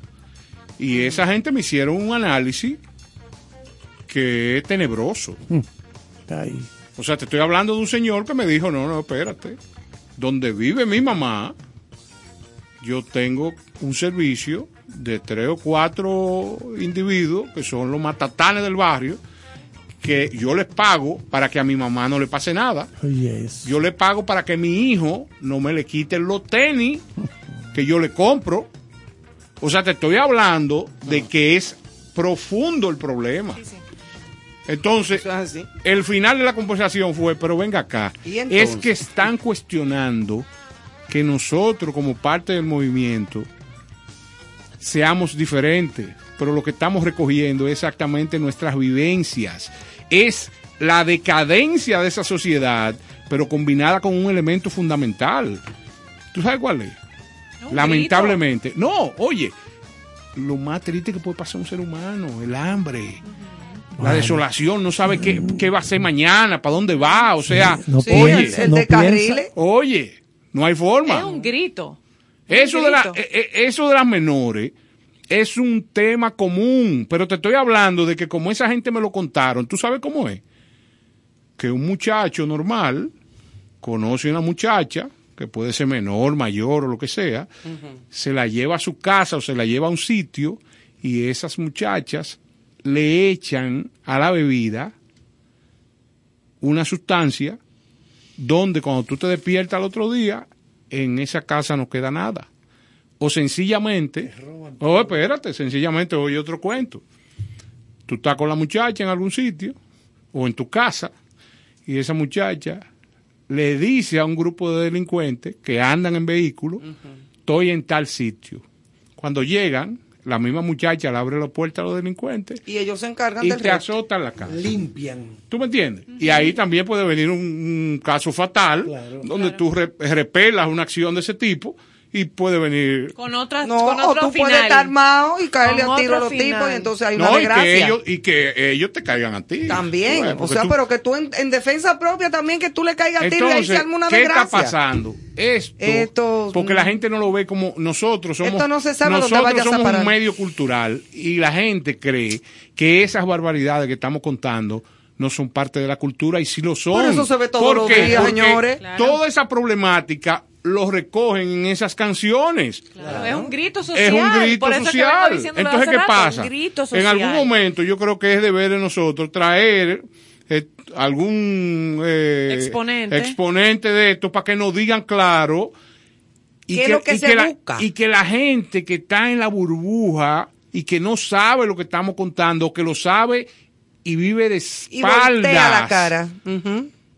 y esa gente me hicieron un análisis que es tenebroso. Está ahí. O sea, te estoy hablando de un señor que me dijo, no, no, espérate, donde vive mi mamá, yo tengo un servicio de tres o cuatro individuos que son los matatanes del barrio, que yo les pago para que a mi mamá no le pase nada. Yo le pago para que mi hijo no me le quiten los tenis que yo le compro. O sea, te estoy hablando de que es profundo el problema. Entonces, es el final de la conversación fue, pero venga acá, es que están cuestionando que nosotros como parte del movimiento seamos diferentes, pero lo que estamos recogiendo es exactamente nuestras vivencias, es la decadencia de esa sociedad, pero combinada con un elemento fundamental. ¿Tú sabes cuál es? Lamentablemente. No, oye, lo más triste que puede pasar a un ser humano, el hambre. La desolación, no sabe qué, qué va a hacer mañana, para dónde va, o sea, no Sí, oye, el, el no de piensa. carriles. oye, no hay forma. Es un grito. Eso Un de, la- grito. eh, eh, eso de las menores es un tema común, pero te estoy hablando de que como esa gente me lo contaron, ¿tú sabes cómo es? Que un muchacho normal conoce a una muchacha, que puede ser menor, mayor o lo que sea, se la lleva a su casa o se la lleva a un sitio y esas muchachas le echan a la bebida una sustancia donde cuando tú te despiertas al otro día, en esa casa no queda nada. O sencillamente, oh, espérate, sencillamente oye otro cuento. Tú estás con la muchacha en algún sitio o en tu casa y esa muchacha le dice a un grupo de delincuentes que andan en vehículo, estoy en tal sitio. Cuando llegan, la misma muchacha le abre la puerta a los delincuentes Y ellos se encargan y del te resto. azotan la casa. Limpian. ¿Tú me entiendes? Y ahí también puede venir un, un caso fatal Claro. donde tú re- repelas una acción de ese tipo y puede venir... Con otras No, con o tú final. puedes estar armado y caerle Con a tiro a los tipos y entonces hay una No, y desgracia. que, ellos, y que ellos te caigan a ti. También, Bueno, o porque sea, tú- pero que tú en, en defensa propia también que tú le caigas a tiro y ahí se arma una ¿qué desgracia. está pasando? Esto, Esto- porque la gente no lo ve como nosotros somos. Esto no se sabe nosotros somos un medio cultural y la gente cree que esas barbaridades que estamos contando no son parte de la cultura y sí lo son. Por eso se ve todos ¿Por los qué? días, señores. Claro. Toda esa problemática lo recogen en esas canciones. Claro, es un grito social. Es un grito Por eso que social. diciéndolo Entonces, ¿qué rato, pasa? Un grito En algún momento yo creo que es deber de nosotros traer eh, algún eh, Exponente. exponente de esto para que nos digan claro Y ¿Qué es lo que y se la, busca? y que la gente que está en la burbuja y que no sabe lo que estamos contando, que lo sabe y vive de Y voltea espaldas, la cara.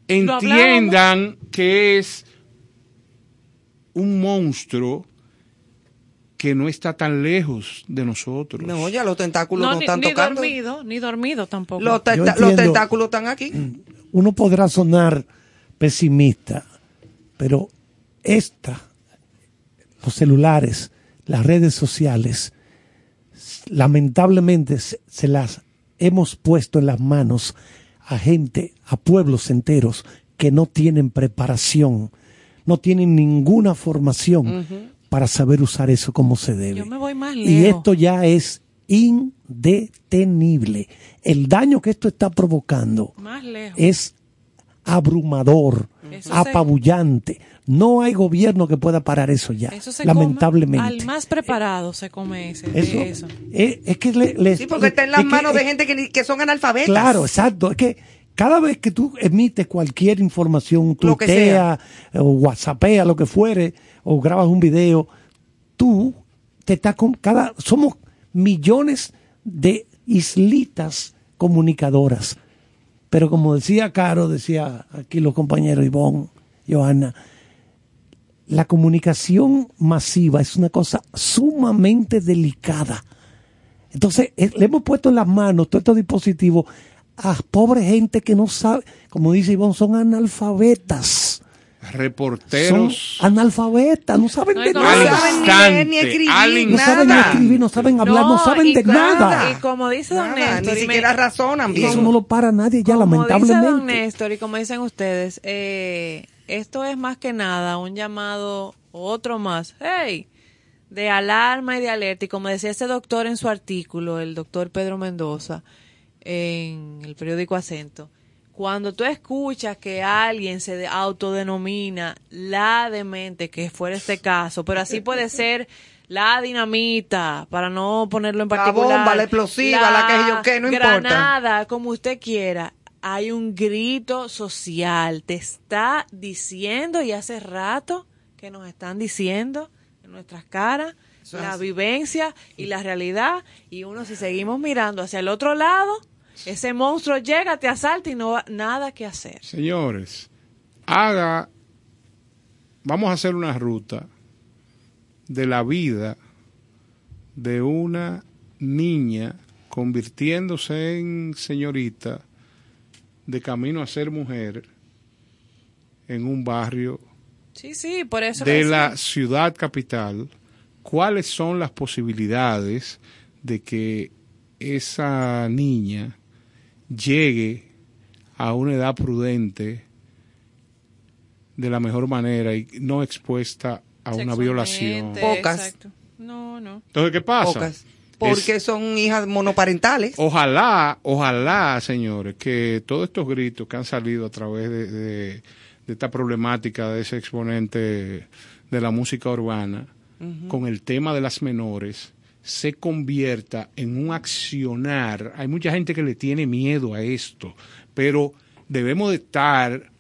Entiendan que es un monstruo que no está tan lejos de nosotros. No, ya los tentáculos No, no, ni, están ni tocando. dormido, ni dormido tampoco. Los, los tentáculos están aquí. <clears throat> Uno podrá sonar pesimista, pero esta, los celulares, las redes sociales, lamentablemente se, se las hemos puesto en las manos a gente, a pueblos enteros que no tienen preparación, no tienen ninguna formación para saber usar eso como se debe. Yo me voy más Y lejos. esto ya es indetenible. El daño que esto está provocando Más lejos. es abrumador, Eso se- apabullante. No hay gobierno que pueda parar eso ya, Eso se lamentablemente. come- al más preparado se come ese. eso, eso. Es, es que le, le- Sí, porque está en las manos de gente que, ni- que son analfabetas. Claro, exacto. Es que cada vez que tú emites cualquier información, tuitea, o whatsappea, lo que fuere, o grabas un video, tú te estás con cada, somos millones de islitas comunicadoras. Pero como decía Caro, decía aquí los compañeros Ivonne, Johanna, la comunicación masiva es una cosa sumamente delicada. Entonces, eh, le hemos puesto en las manos todos estos dispositivos a pobre gente que no sabe, como dice Ivonne, son analfabetas. Reporteros Son analfabetas, no saben No, de No nada. saben ni instante, leer ni escribir, No saben ni escribir, no saben hablar, no, saben y de como- nada. Y como dice don Néstor, ni siquiera razonan Y bien. eso no lo para nadie ya, como dice don lamentablemente. Néstor y como dicen ustedes, eh, esto es más que nada un llamado, otro más, hey, de alarma y de alerta. Y como decía ese doctor en su artículo, el doctor Pedro Mendoza, en el periódico Acento, cuando tú escuchas que alguien se de- autodenomina la demente, que fuera este caso, pero así puede <laughs> ser la dinamita, para no ponerlo en La particular. bomba, la explosiva, la que yo qué, no importa. granada, como usted quiera. Hay un grito social, te está diciendo y hace rato que nos están diciendo en nuestras caras Eso la vivencia y la realidad y uno si seguimos mirando hacia el otro lado, ese monstruo llega, te asalta y no va nada que hacer. Señores, haga, vamos a hacer una ruta de la vida de una niña convirtiéndose en señorita de camino a ser mujer en un barrio Sí, sí, por eso de la ciudad capital, ¿cuáles son las posibilidades de que esa niña llegue a una edad prudente de la mejor manera y no expuesta a una violación? Pocas. exacto. No, no. Entonces, ¿qué pasa? Pocas. Porque Es- son hijas monoparentales. Ojalá, ojalá, señores, que todos estos gritos que han salido a través de, de- de esta problemática de ese exponente de la música urbana con el tema de las menores se convierta en un accionar. Hay mucha gente que le tiene miedo a esto, pero debemos de estar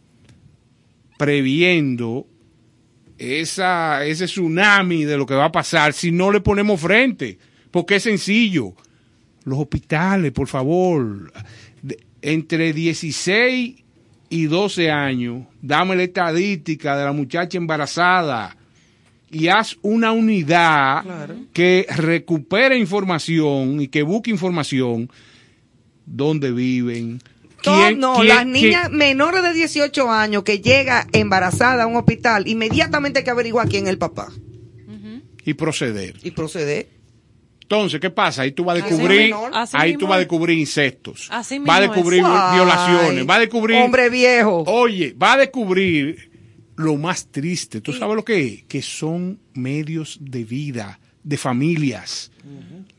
previendo esa, ese tsunami de lo que va a pasar si no le ponemos frente. Porque es sencillo. Los hospitales, por favor, entre 16 y 12 años, dame la estadística de la muchacha embarazada y haz una unidad que recupere información y que busque información dónde viven. Quién- no, quién- las quién- niñas menores de 18 años que llega embarazada a un hospital, inmediatamente hay que averiguar quién es el papá y proceder. y proceder. Entonces, ¿qué pasa? Ahí tú vas a descubrir, ahí mismo tú vas a es. descubrir incestos, Así va a descubrir violaciones, va a descubrir, Hombre viejo. oye, va a descubrir lo más triste. ¿Tú sabes lo que es? Que son medios de vida, de familias.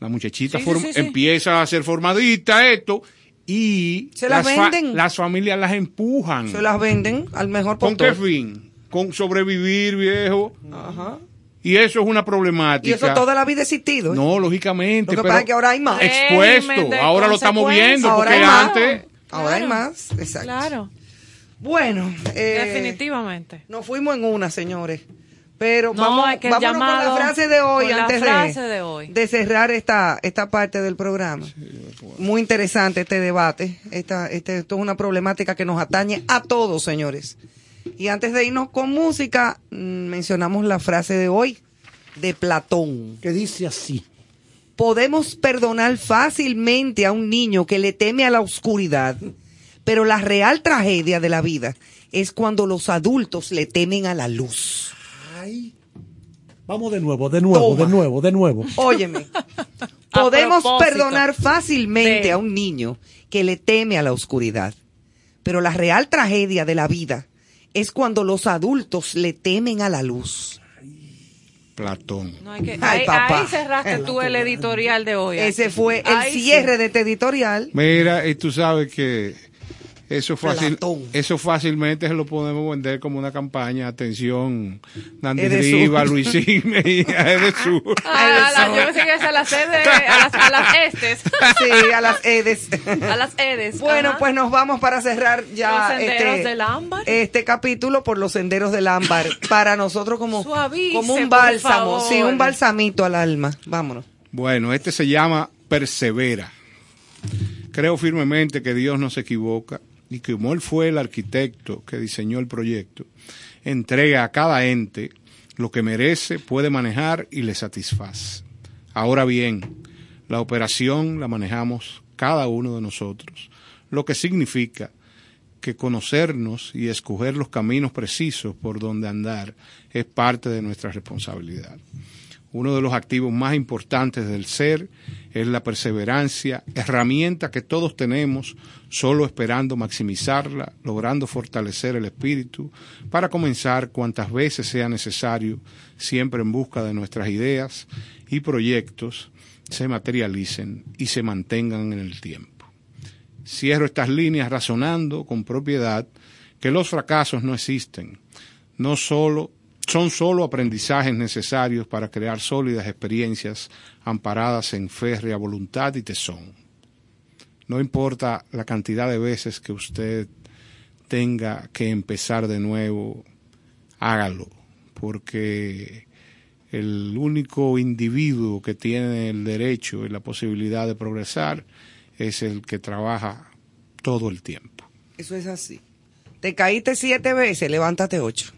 La muchachita Sí, sí, form- sí, sí. empieza a ser formadita, esto, y Se las venden. las familias las empujan. Se las venden al mejor ¿Con qué postor. fin? Con sobrevivir, viejo. Ajá. Y eso es una problemática. Y eso toda la vida ha existido. ¿eh? No, lógicamente. Lo que pero pasa es que ahora hay más. Expuesto. Ahora lo estamos viendo Ahora porque hay más. antes. Ahora hay más. Exacto. Claro, Bueno, eh, definitivamente. nos fuimos en una, señores. Pero No, vamos, es que con la frase de hoy antes frase de, de hoy. de cerrar esta, esta parte del programa. Muy interesante este debate. Esta, este, esto es una problemática que nos atañe a todos, señores. Y antes de irnos con música, mm, mencionamos la frase de hoy de Platón. Que dice así. Podemos perdonar fácilmente a un niño que le teme a la oscuridad, <laughs> pero la real tragedia de la vida es cuando los adultos le temen a la luz. Ay. Vamos de nuevo, de nuevo, Toma. de nuevo, de nuevo. Óyeme, <laughs> <laughs> podemos perdonar fácilmente de- a un niño que le teme a la oscuridad, pero la real tragedia de la vida es cuando los adultos le temen a la luz. Platón. No, hay que- Ay, ahí, papá. ahí cerraste tú el editorial de hoy. Ese fue el Ahí sí. cierre de este editorial. Mira, y tú sabes que eso fácil, eso fácilmente se lo podemos vender como una campaña. Atención, Edesur. Riva, Luisín <laughs> y Edesur. Ah, a la- yo pensé que es a las edes, a las, a las estes. <laughs> Sí, a las Edes. <laughs> A las edes. Bueno, ajá. pues nos vamos para cerrar ya Los senderos este, del ámbar. este capítulo por los senderos del ámbar. Para nosotros como, Suavice, como un bálsamo, sí, un balsamito al alma. Vámonos. Bueno, este se llama Persevera. Creo firmemente que Dios no se equivoca y que como Él fue el arquitecto que diseñó el proyecto, entrega a cada ente lo que merece, puede manejar y le satisface. Ahora bien, la operación la manejamos cada uno de nosotros, lo que significa que conocernos y escoger los caminos precisos por donde andar es parte de nuestra responsabilidad. Uno de los activos más importantes del ser es la perseverancia, herramienta que todos tenemos, solo esperando maximizarla, logrando fortalecer el espíritu para comenzar cuantas veces sea necesario, siempre en busca de nuestras ideas y proyectos se materialicen y se mantengan en el tiempo. Cierro estas líneas razonando con propiedad que los fracasos no existen, no solo son solo aprendizajes necesarios para crear sólidas experiencias amparadas en férrea voluntad y tesón. No importa la cantidad de veces que usted tenga que empezar de nuevo, hágalo, porque el único individuo que tiene el derecho y la posibilidad de progresar es el que trabaja todo el tiempo. Eso es así. Te caíste siete veces, levántate ocho.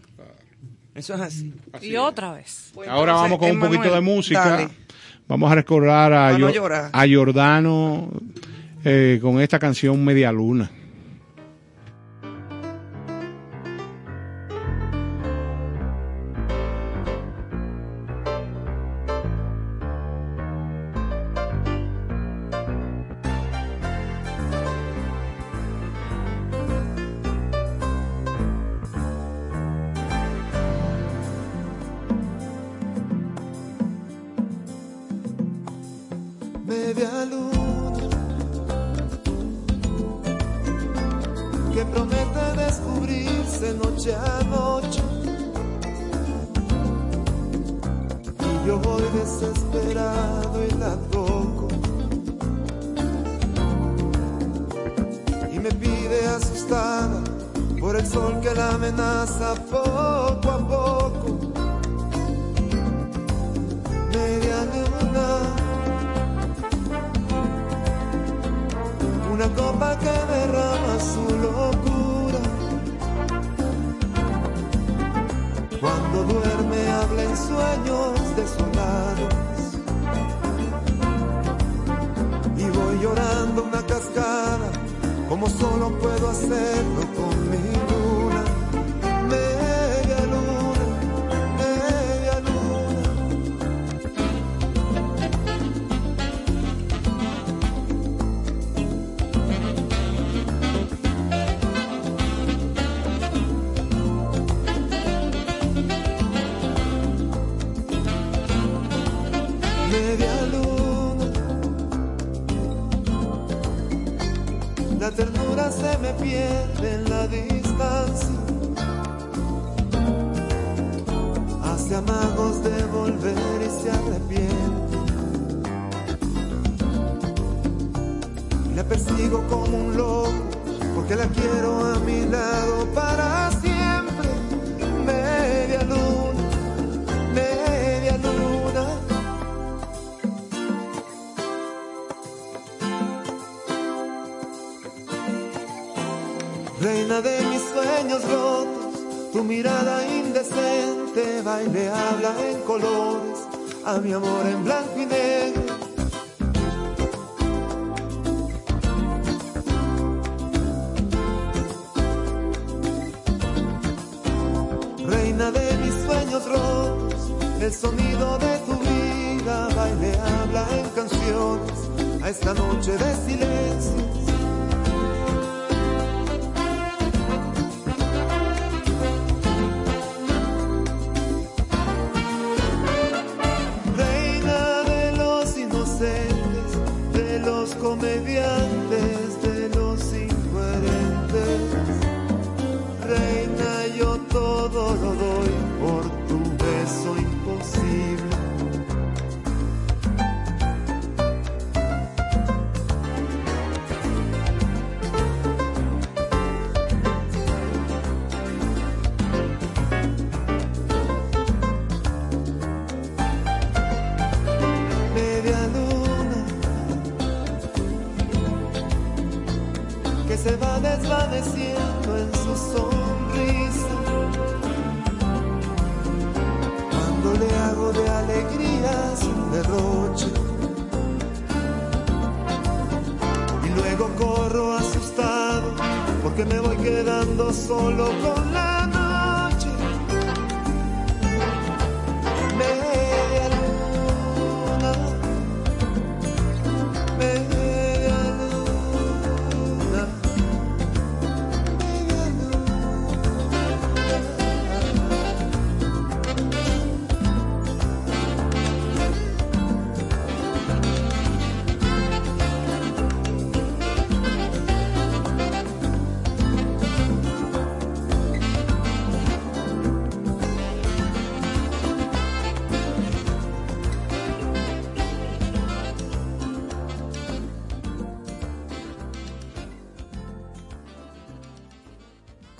Eso es así. Y otra vez. Pues Ahora entonces, vamos con un poquito de música. dale. Vamos a recordar a Jordano eh, con esta canción Media Luna. persigo como un loco, porque la quiero a mi lado para siempre. Media luna, media luna. Reina de mis sueños rotos, tu mirada indecente baile habla en colores, a mi amor en blanco y negro esta noche de silencio.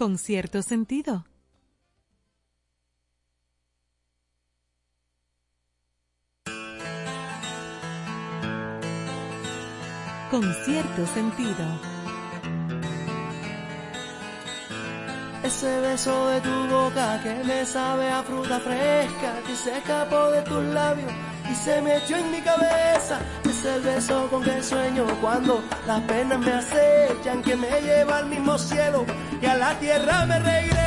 con cierto sentido. Con cierto sentido. Ese beso de tu boca que me sabe a fruta fresca, que se escapó de tus labios y se me echó en mi cabeza. Es el beso con que sueño cuando las penas me acechan, que me lleva al mismo cielo que a la tierra me regrese.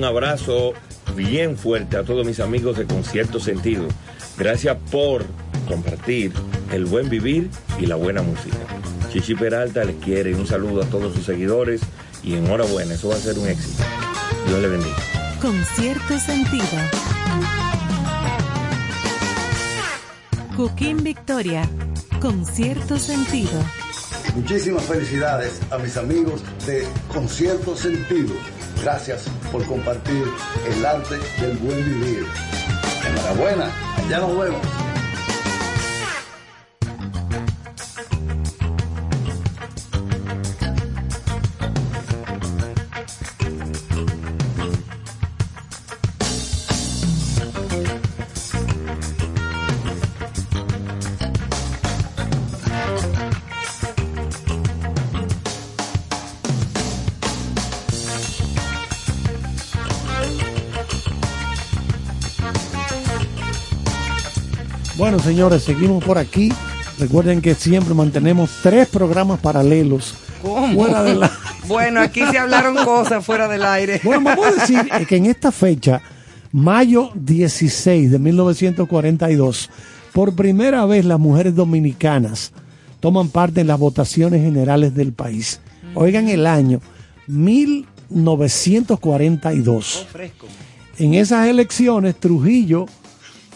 Un abrazo bien fuerte a todos mis amigos de Concierto Sentido. Gracias por compartir el buen vivir y la buena música. Chichi Peralta les quiere un saludo a todos sus seguidores y enhorabuena, eso va a ser un éxito. Dios le bendiga. Con cierto sentido. Cooking Victoria. Con cierto sentido. Muchísimas felicidades a mis amigos de Concierto Sentido. Gracias por compartir el arte del buen vivir. Enhorabuena, ya nos vemos. Señores, seguimos por aquí. Recuerden que siempre mantenemos tres programas paralelos ¿Cómo? fuera de la... <laughs> Bueno, aquí se hablaron cosas fuera del aire. Bueno, vamos a decir que en esta fecha, mayo 16 de 1942, por primera vez las mujeres dominicanas toman parte en las votaciones generales del país. Oigan el año, 1942. En esas elecciones, Trujillo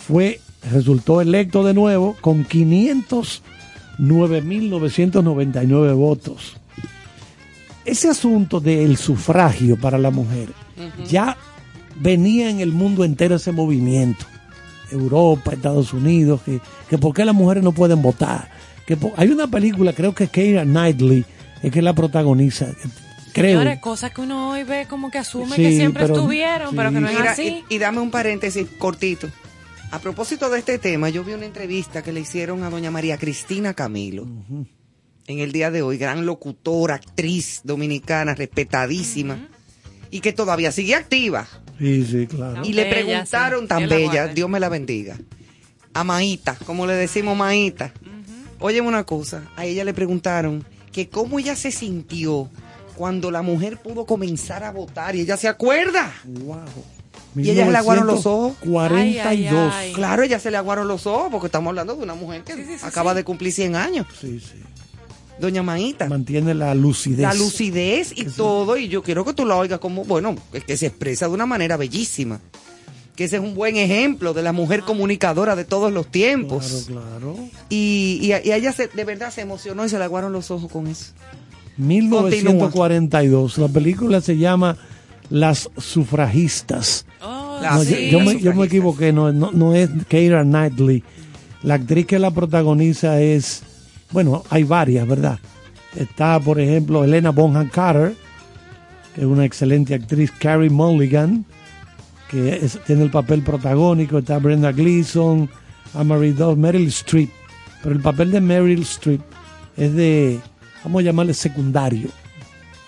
fue, resultó electo de nuevo con 509.999 votos. Ese asunto del sufragio para la mujer ya venía en el mundo entero ese movimiento. Europa, Estados Unidos, que, que por qué las mujeres no pueden votar. Que hay una película, creo que Keira Knightley es que la protagoniza. Creo. Señores, cosas que uno hoy ve como que asume Sí, que siempre pero- estuvieron, pero que no es Mira, así. y, y dame un paréntesis cortito. A propósito de este tema, yo vi una entrevista que le hicieron a doña María Cristina Camilo. En el día de hoy, gran locutora, actriz dominicana, respetadísima. Y que todavía sigue activa. Sí, sí, claro. y le bella, preguntaron sí. tan bella. Dios me la bendiga. A Maíta, como le decimos Maíta. Óyeme una cosa, a ella le preguntaron que cómo ella se sintió cuando la mujer pudo comenzar a votar y ella se acuerda. Y ella se le aguaron los ojos. 42. Ay, ay, ay. Claro, ella se le aguaron los ojos porque estamos hablando de una mujer que acaba de cumplir 100 años. Sí, sí. Doña Maíta. Mantiene la lucidez. La lucidez y todo, y yo quiero que tú la oigas como, bueno, es que se expresa de una manera bellísima. Que ese es un buen ejemplo de la mujer comunicadora de todos los tiempos. Claro, claro. Y, y, ella se- de verdad se emocionó y se le aguaron los ojos con eso. 1942. La película se llama Las sufragistas. Oh, No, yo- sí, yo, las me, yo me sufragistas. equivoqué, no, no, no es Keira Knightley. La actriz que la protagoniza es, bueno, hay varias, ¿verdad? Está, por ejemplo, Elena Bonham Carter, que es una excelente actriz, Carrie Mulligan, que es- tiene el papel protagónico, está Brenda Gleason, Amory Dove, Meryl Streep. Pero el papel de Meryl Streep es de, vamos a llamarle secundario.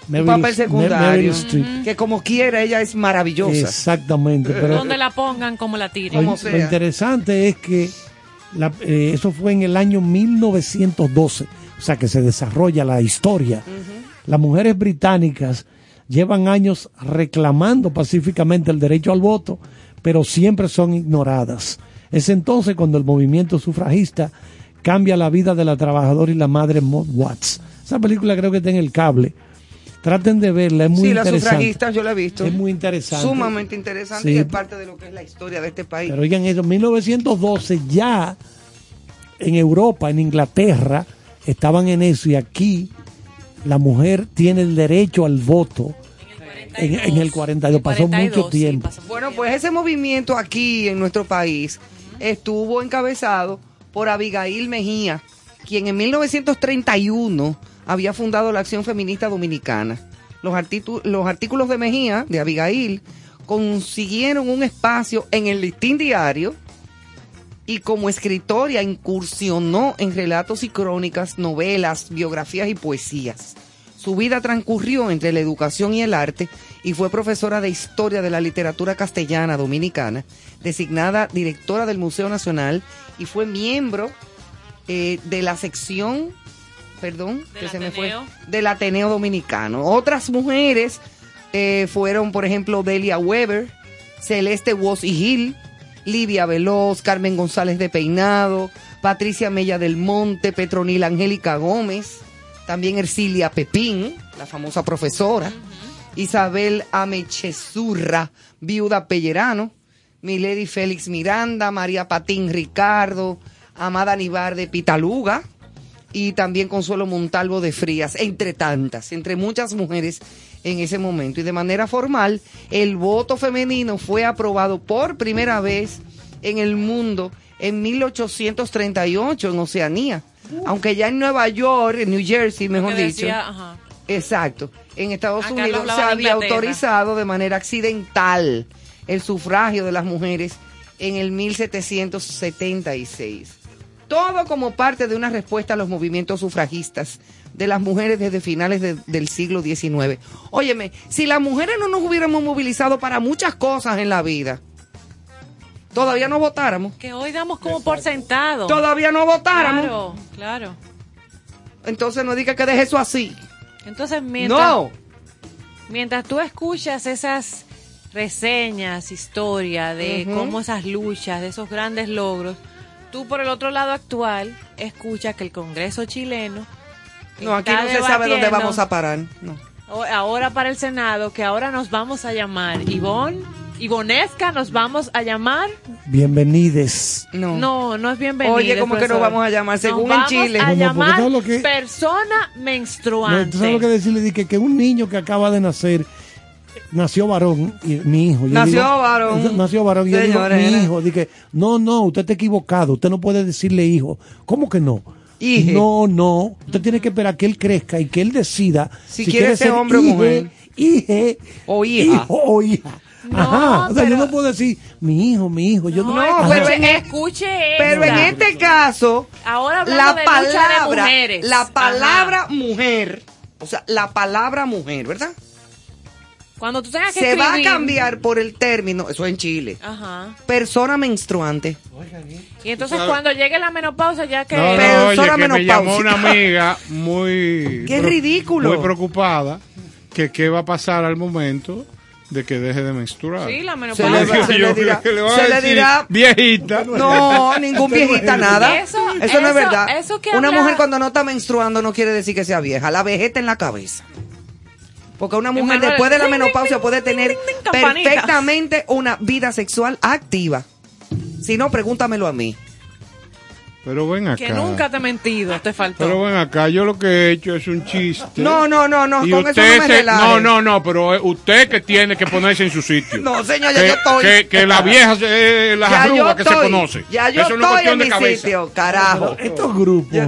Un papel Meryl secundario. Streep. Que como quiera, ella es maravillosa. Exactamente. Pero Donde la pongan, como la tiren. lo, lo interesante es que la- eh, eso fue en el año 1912, o sea que se desarrolla la historia. Las mujeres británicas llevan años reclamando pacíficamente el derecho al voto, pero siempre son ignoradas. Es entonces cuando el movimiento sufragista cambia la vida de la trabajadora y la madre Maud Watts. Esa película creo que está en el cable. Traten de verla, es muy sí, las interesante. sufragistas yo la he visto. Es muy interesante. Sumamente interesante Sí. y es parte de lo que es la historia de este país. Pero oigan eso, en 1912 ya en Europa, en Inglaterra, estaban en eso y aquí la mujer tiene el derecho al voto en, en el 42. Pasó mucho tiempo. Bueno, pues ese movimiento aquí en nuestro país estuvo encabezado por Abigail Mejía, quien en 1931 había fundado la Acción Feminista Dominicana. Los, los artículos de Mejía, de Abigail, consiguieron un espacio en el listín diario y como escritora incursionó en relatos y crónicas, novelas, biografías y poesías. Su vida transcurrió entre la educación y el arte y fue profesora de historia de la literatura castellana dominicana, designada directora del Museo Nacional y fue miembro eh, de la sección, perdón, que se me fue, Ateneo. del Ateneo Dominicano. Otras mujeres eh, fueron, por ejemplo, Delia Weber, Celeste Was y Gil, Livia Veloz, Carmen González de Peinado, Patricia Mella del Monte, Petronila Angélica Gómez, también Ercilia Pepín, la famosa profesora, Isabel Amechezurra, viuda Pellerano, Milady Félix Miranda, María Patín Ricardo, Amada Nivar de Pitaluga y también Consuelo Montalvo de Frías, entre tantas, entre muchas mujeres en ese momento. Y de manera formal, el voto femenino fue aprobado por primera vez en el mundo en 1838 en Oceanía. Aunque ya en Nueva York, en New Jersey, mejor Que dicho. decía, ajá. Exacto. En Estados Acá Unidos se había autorizado de manera accidental el sufragio de las mujeres en el 1776. Todo como parte de una respuesta a los movimientos sufragistas de las mujeres desde finales de- del siglo XIX. Óyeme, si las mujeres no nos hubiéramos movilizado para muchas cosas en la vida, todavía no votáramos. Que hoy damos como por sentado. Todavía no votáramos. Claro, claro. Entonces no diga que deje eso así. Entonces, mientras, No. mientras tú escuchas esas reseñas, historias de cómo esas luchas, de esos grandes logros, tú por el otro lado actual escuchas que el Congreso chileno No, aquí no se sabe dónde vamos a parar. No. ahora para el Senado, que ahora nos vamos a llamar Ivonne, Ivonesca nos vamos a llamar. Bienvenides. No. No, no es bienvenido. Oye, ¿cómo que nos vamos a llamar? Nos Según en vamos Chile. a No, no, porque llamar lo que- persona No, menstruante. ¿Tú sabes lo que decirle? Dije que un niño que acaba de nacer nació varón y mi hijo. Yo Nació digo- varón. Nació varón. Y yo digo, mi hijo. Dije, no, no, usted está equivocado. Usted no puede decirle hijo. ¿Cómo que no? Hije. No, no. Usted tiene que esperar que él crezca y que él decida Si quiere ser hombre o mujer. hije, O hija. hijo o hija. No, Ajá. O sea, yo no puedo decir mi hijo, mi hijo. Yo no, No, pero escuche, en- escuche Pero en este caso, Ahora la de lucha de palabra, mujeres. la Ajá. palabra mujer, o sea, la palabra mujer, ¿verdad? Cuando tú tengas que Se va a cambiar por el término, eso en Chile, Ajá. persona menstruante. Y entonces cuando llegue la menopausa ya que... No, no, Persona oye, que me llamó una amiga muy... <laughs> Qué ridículo. Muy preocupada que qué va a pasar al momento de que deje de menstruar. Sí, la Se menopausa. le, se le yo, dirá, que le va a se le decir, dirá, viejita. no, ningún viejita nada. Eso- Eso, no es verdad. eso que una habla- mujer cuando no está menstruando no quiere decir que sea vieja, la vejeta en la cabeza. Porque una mujer después de la menopausia puede tener perfectamente una vida sexual activa. Si no, pregúntamelo a mí. Pero ven acá. Que nunca te he mentido, te faltó. Pero ven acá, yo lo que he hecho es un chiste. No, no, no, no, y con eso no me se- no, no, no, pero es usted que tiene que ponerse en su sitio. No, señor, ya que, yo estoy. Que, que la vieja, se- las Ya yo arrugas que se conoce. Ya yo Eso no es estoy cuestión en de mi cabeza. sitio, carajo. Estos grupos,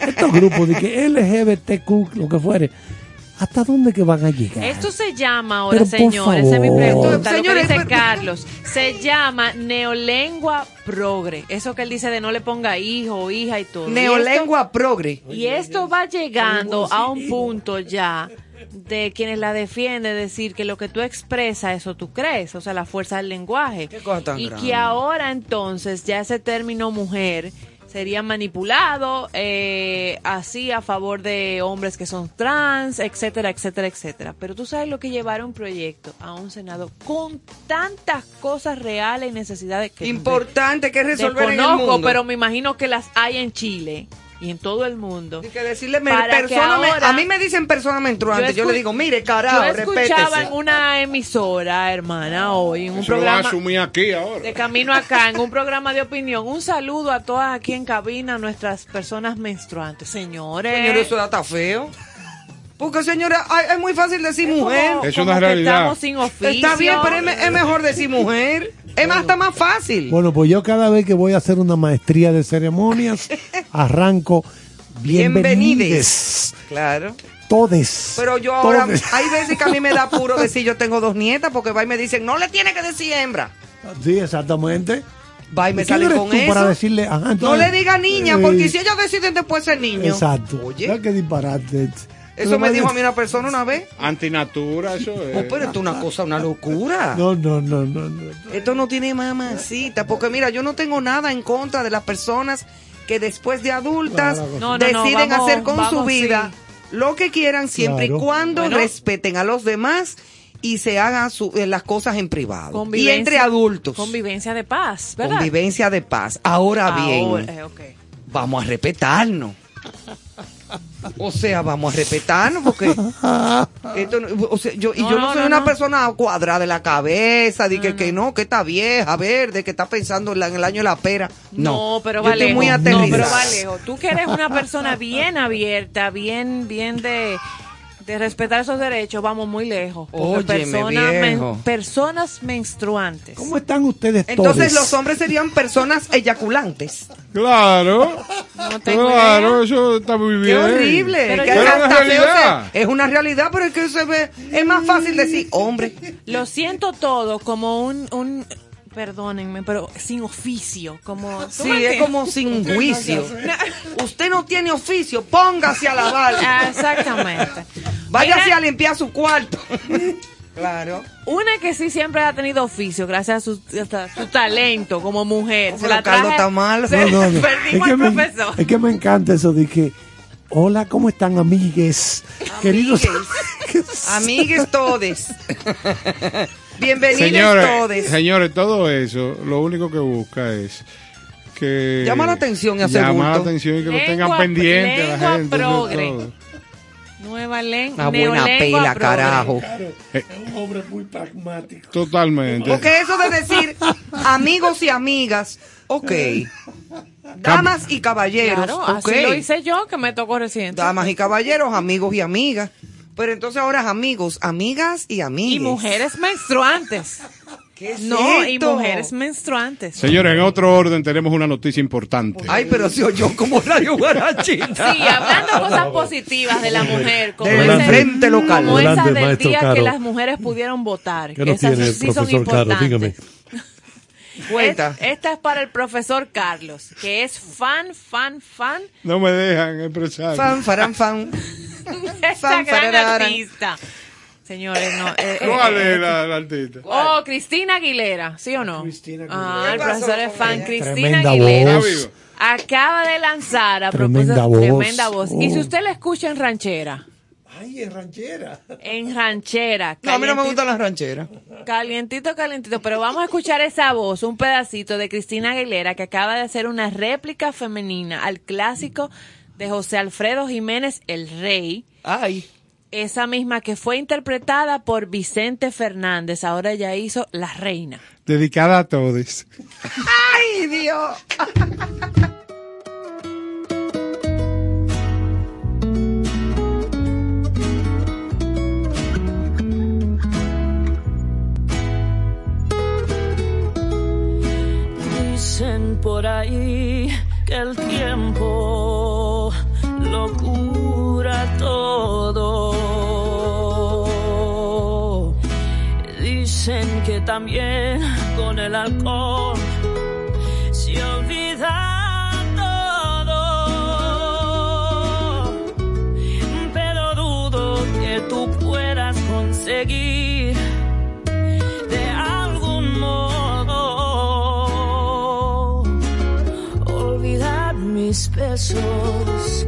estos grupos de que LGBTQ, lo que fuere, ¿hasta dónde que van a llegar? Esto se llama ahora, Pero por señores, esa es mi pregunta, Señores, lo que dice Carlos. Se llama neolengua progre. Eso que él dice de no le ponga hijo o hija y todo. Y Neolengua progre. esto- Y esto va llegando a un punto ya de quienes la defienden decir que lo que tú expresas, eso tú crees, o sea, la fuerza del lenguaje. Qué cosa tan y grande. que ahora entonces ya ese término mujer sería manipulado eh, así a favor de hombres que son trans, etcétera, etcétera, etcétera. Pero tú sabes lo que llevar un proyecto a un senado con tantas cosas reales y necesidades que Importante que resolver en el desconozco, mundo. pero me imagino que las hay en Chile y en todo el mundo. Hay que decirle, Para que ahora- a mí me dicen persona menstruante. Yo, le digo, mire, carajo, Yo escuchaba respétese. en una emisora, hermana, hoy, en un Eso lo programa asumir aquí ahora. de camino acá, en un programa de opinión. Un saludo a todas aquí en cabina, nuestras personas menstruantes. Señores. Señor, eso está feo. Porque, señora, es muy fácil decir mujer. Es Como una que realidad. Estamos sin oficio. Está bien, pero es, es mejor decir mujer. Es más, está más fácil. Bueno, pues yo cada vez que voy a hacer una maestría de ceremonias, <laughs> arranco bienvenides. Claro. Todes. Pero yo ahora, Todes. hay veces que a mí me da puro <laughs> decir yo tengo dos nietas porque va y me dicen, no le tiene que decir hembra. Sí, exactamente. Va y me ¿Y quién salen eres con tú eso. para decirle, ajá, no le diga niña, Eh, porque si ellos deciden después ser niño. Exacto. Oye, qué disparate. eso me dijo a mí una persona una vez. Antinatura, eso es. Oh, pero esto es una cosa, una locura. No, no, no, no, no. Esto no tiene mamacita, porque mira, yo no tengo nada en contra de las personas que después de adultas Claro, No, no, no, deciden vamos- hacer con su vida sí. lo que quieran siempre Claro. y cuando Bueno. respeten a los demás y se hagan su- eh, las cosas en privado. Y entre adultos. Convivencia de paz, ¿verdad? Convivencia de paz. Ahora bien, Ahora, eh, vamos a respetarnos. O sea, vamos a respetarnos porque <laughs> esto no- o sea, yo, y No, yo no, no, soy no, una no. persona cuadrada de la cabeza, de que, que no, que está vieja, verde, que está pensando en, la- en el año de la pera. No, No, pero yo vale. estoy muy No, pero Valejo, tú que eres una persona bien abierta, bien, bien de, de respetar esos derechos, vamos muy lejos. Porque Óyeme, personas, personas menstruantes. ¿Cómo están ustedes todos? Entonces los hombres serían personas eyaculantes. Claro, tengo claro, eso está muy Qué bien. horrible. Pero hasta Pero es feo realidad. es una realidad, pero es que se ve, es más fácil decir hombre. Lo siento todo como un, un perdónenme, pero sin oficio, como ¿tú <laughs> Sí, es como sin <laughs> juicio. Usted no tiene oficio, póngase a lavar. Ah, Exactamente. Váyase Mira, a limpiar su cuarto. <laughs> claro. Una que sí siempre ha tenido oficio, gracias a su, talento como mujer. Se la Carlos traje- está mal. se- No, no, no. Es Perdimos que, al me, profesor. es que me encanta eso de que, hola, ¿cómo están, amigues? Queridos. Amigues todes. Bienvenidos Señores, todes. señores, todo eso, lo único que busca es que... Llama la atención y hace Llama la atención y que lo tengan pendiente la gente. progre. Nueva lengua. Una buena pela, carajo. Es un hombre muy pragmático. Totalmente. Porque eso de decir amigos y amigas, ok. Damas y caballeros, Claro, ok. así lo hice yo, que me tocó reciente. Damas y caballeros, amigos y amigas. Pero entonces ahora es amigos, amigas y Y amigues. mujeres menstruantes. <laughs> ¿Qué es No, y esto? mujeres menstruantes. Señores, en otro orden tenemos una noticia importante. Ay, pero si oyó como radio guarachita. Sí, hablando cosas positivas de la mujer, como, Del ese- frente local. como esa Adelante, del maestro día que Caro. las mujeres pudieron votar. ¿Qué que nos esas tiene el sí son profesor Caro? importantes. Dígame. <laughs> Cuenta. Es- esta es para el profesor Carlos, que es fan, fan, fan No me dejan expresar. Fan, faran, fan. <laughs> esta Fan, gran artista. Señores, no. eh, eh, ¿Cuál eh, es la, la artista? Oh, Cristina Aguilera, ¿sí o no? Cristina Ah, el ¿Qué pasó profesor es fan. ella? Cristina Tremenda Aguilera. voz. Acaba de lanzar a Tremenda propósito voz. tremenda voz. Y si Oh. usted la escucha en ranchera, Ay, es ranchera. en ranchera, No, a mí no me calientito- gustan las rancheras. Calientito, calientito, pero vamos a escuchar esa voz, un pedacito de Cristina Aguilera que acaba de hacer una réplica femenina al clásico de José Alfredo Jiménez, El Rey. Ay. Esa misma que fue interpretada por Vicente Fernández, ahora ya hizo La Reina. Dedicada a todos. Ay, Dios. Dicen por ahí que el tiempo lo cura todo. Dicen que también con el alcohol se olvida todo. Pero dudo que tú puedas conseguir besos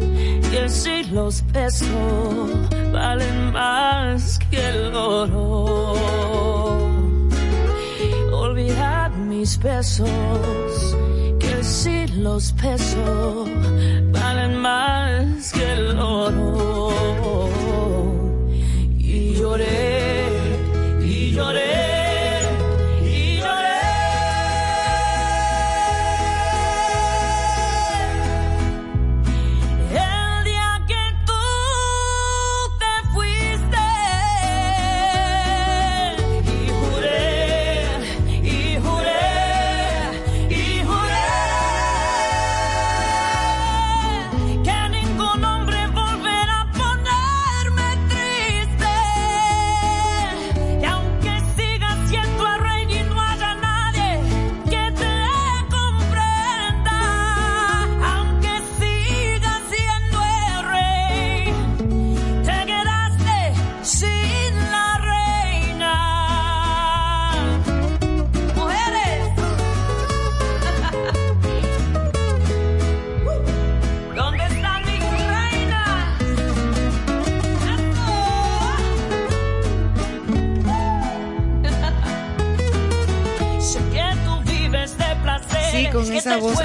que si los besos valen más que el oro. Olvidar mis besos que si los besos valen más que el oro. Y lloré y lloré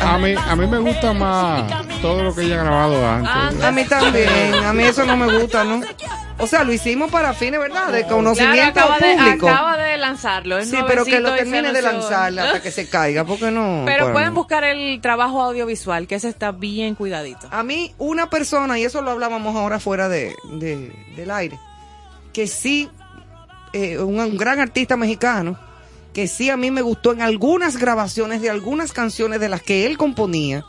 A mí, a mí me gusta más todo lo que ella ha grabado antes. A mí también, a mí eso no me gusta, ¿no? O sea, lo hicimos para fines, ¿verdad? De conocimiento Claro, acaba de, público. acaba de lanzarlo. es sí, pero que lo termine de lanzarla hasta que se caiga, porque no. Pero Bueno. pueden buscar el trabajo audiovisual, que ese está bien cuidadito. A mí, una persona, y eso lo hablábamos ahora fuera de, de- del aire, que sí, eh, un, un gran artista mexicano, que sí a mí me gustó en algunas grabaciones de algunas canciones de las que él componía,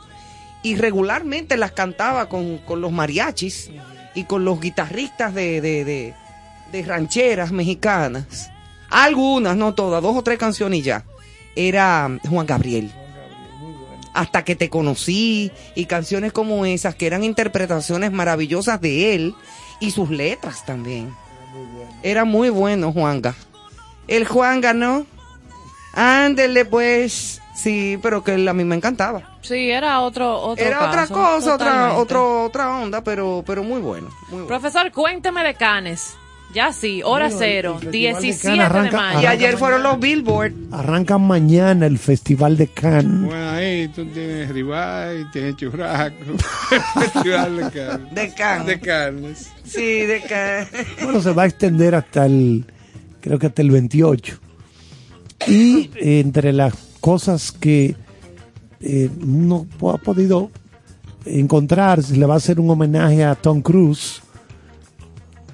y regularmente las cantaba con, con los mariachis y con los guitarristas de, de, de- rancheras mexicanas. Algunas, no todas, dos o tres canciones y ya. Era Juan Gabriel hasta que te conocí y canciones como esas que eran interpretaciones maravillosas de él y sus letras también. Era muy bueno Juanga. El Juanga, ¿no? Ándele pues. Sí, pero que a mí me encantaba. Sí, era otro, otro Era otra caso, cosa, otra, otro, otra onda, pero, pero muy bueno. Muy bueno. Profesor, cuénteme de Canes. Ya sí, hora Bueno, cero, el Festival de 17 Cannes de, arranca- mayo. Y ayer fueron los Billboard. Arranca mañana el Festival de Cannes. Bueno, ahí tú tienes ribeye, tienes churrasco, <laughs> festival de carnes. De carnes. De carnes. Sí, de que... Bueno, se va a extender hasta el, creo que hasta el 28. Y entre las cosas que eh, uno ha podido encontrar, se le va a hacer un homenaje a Tom Cruise.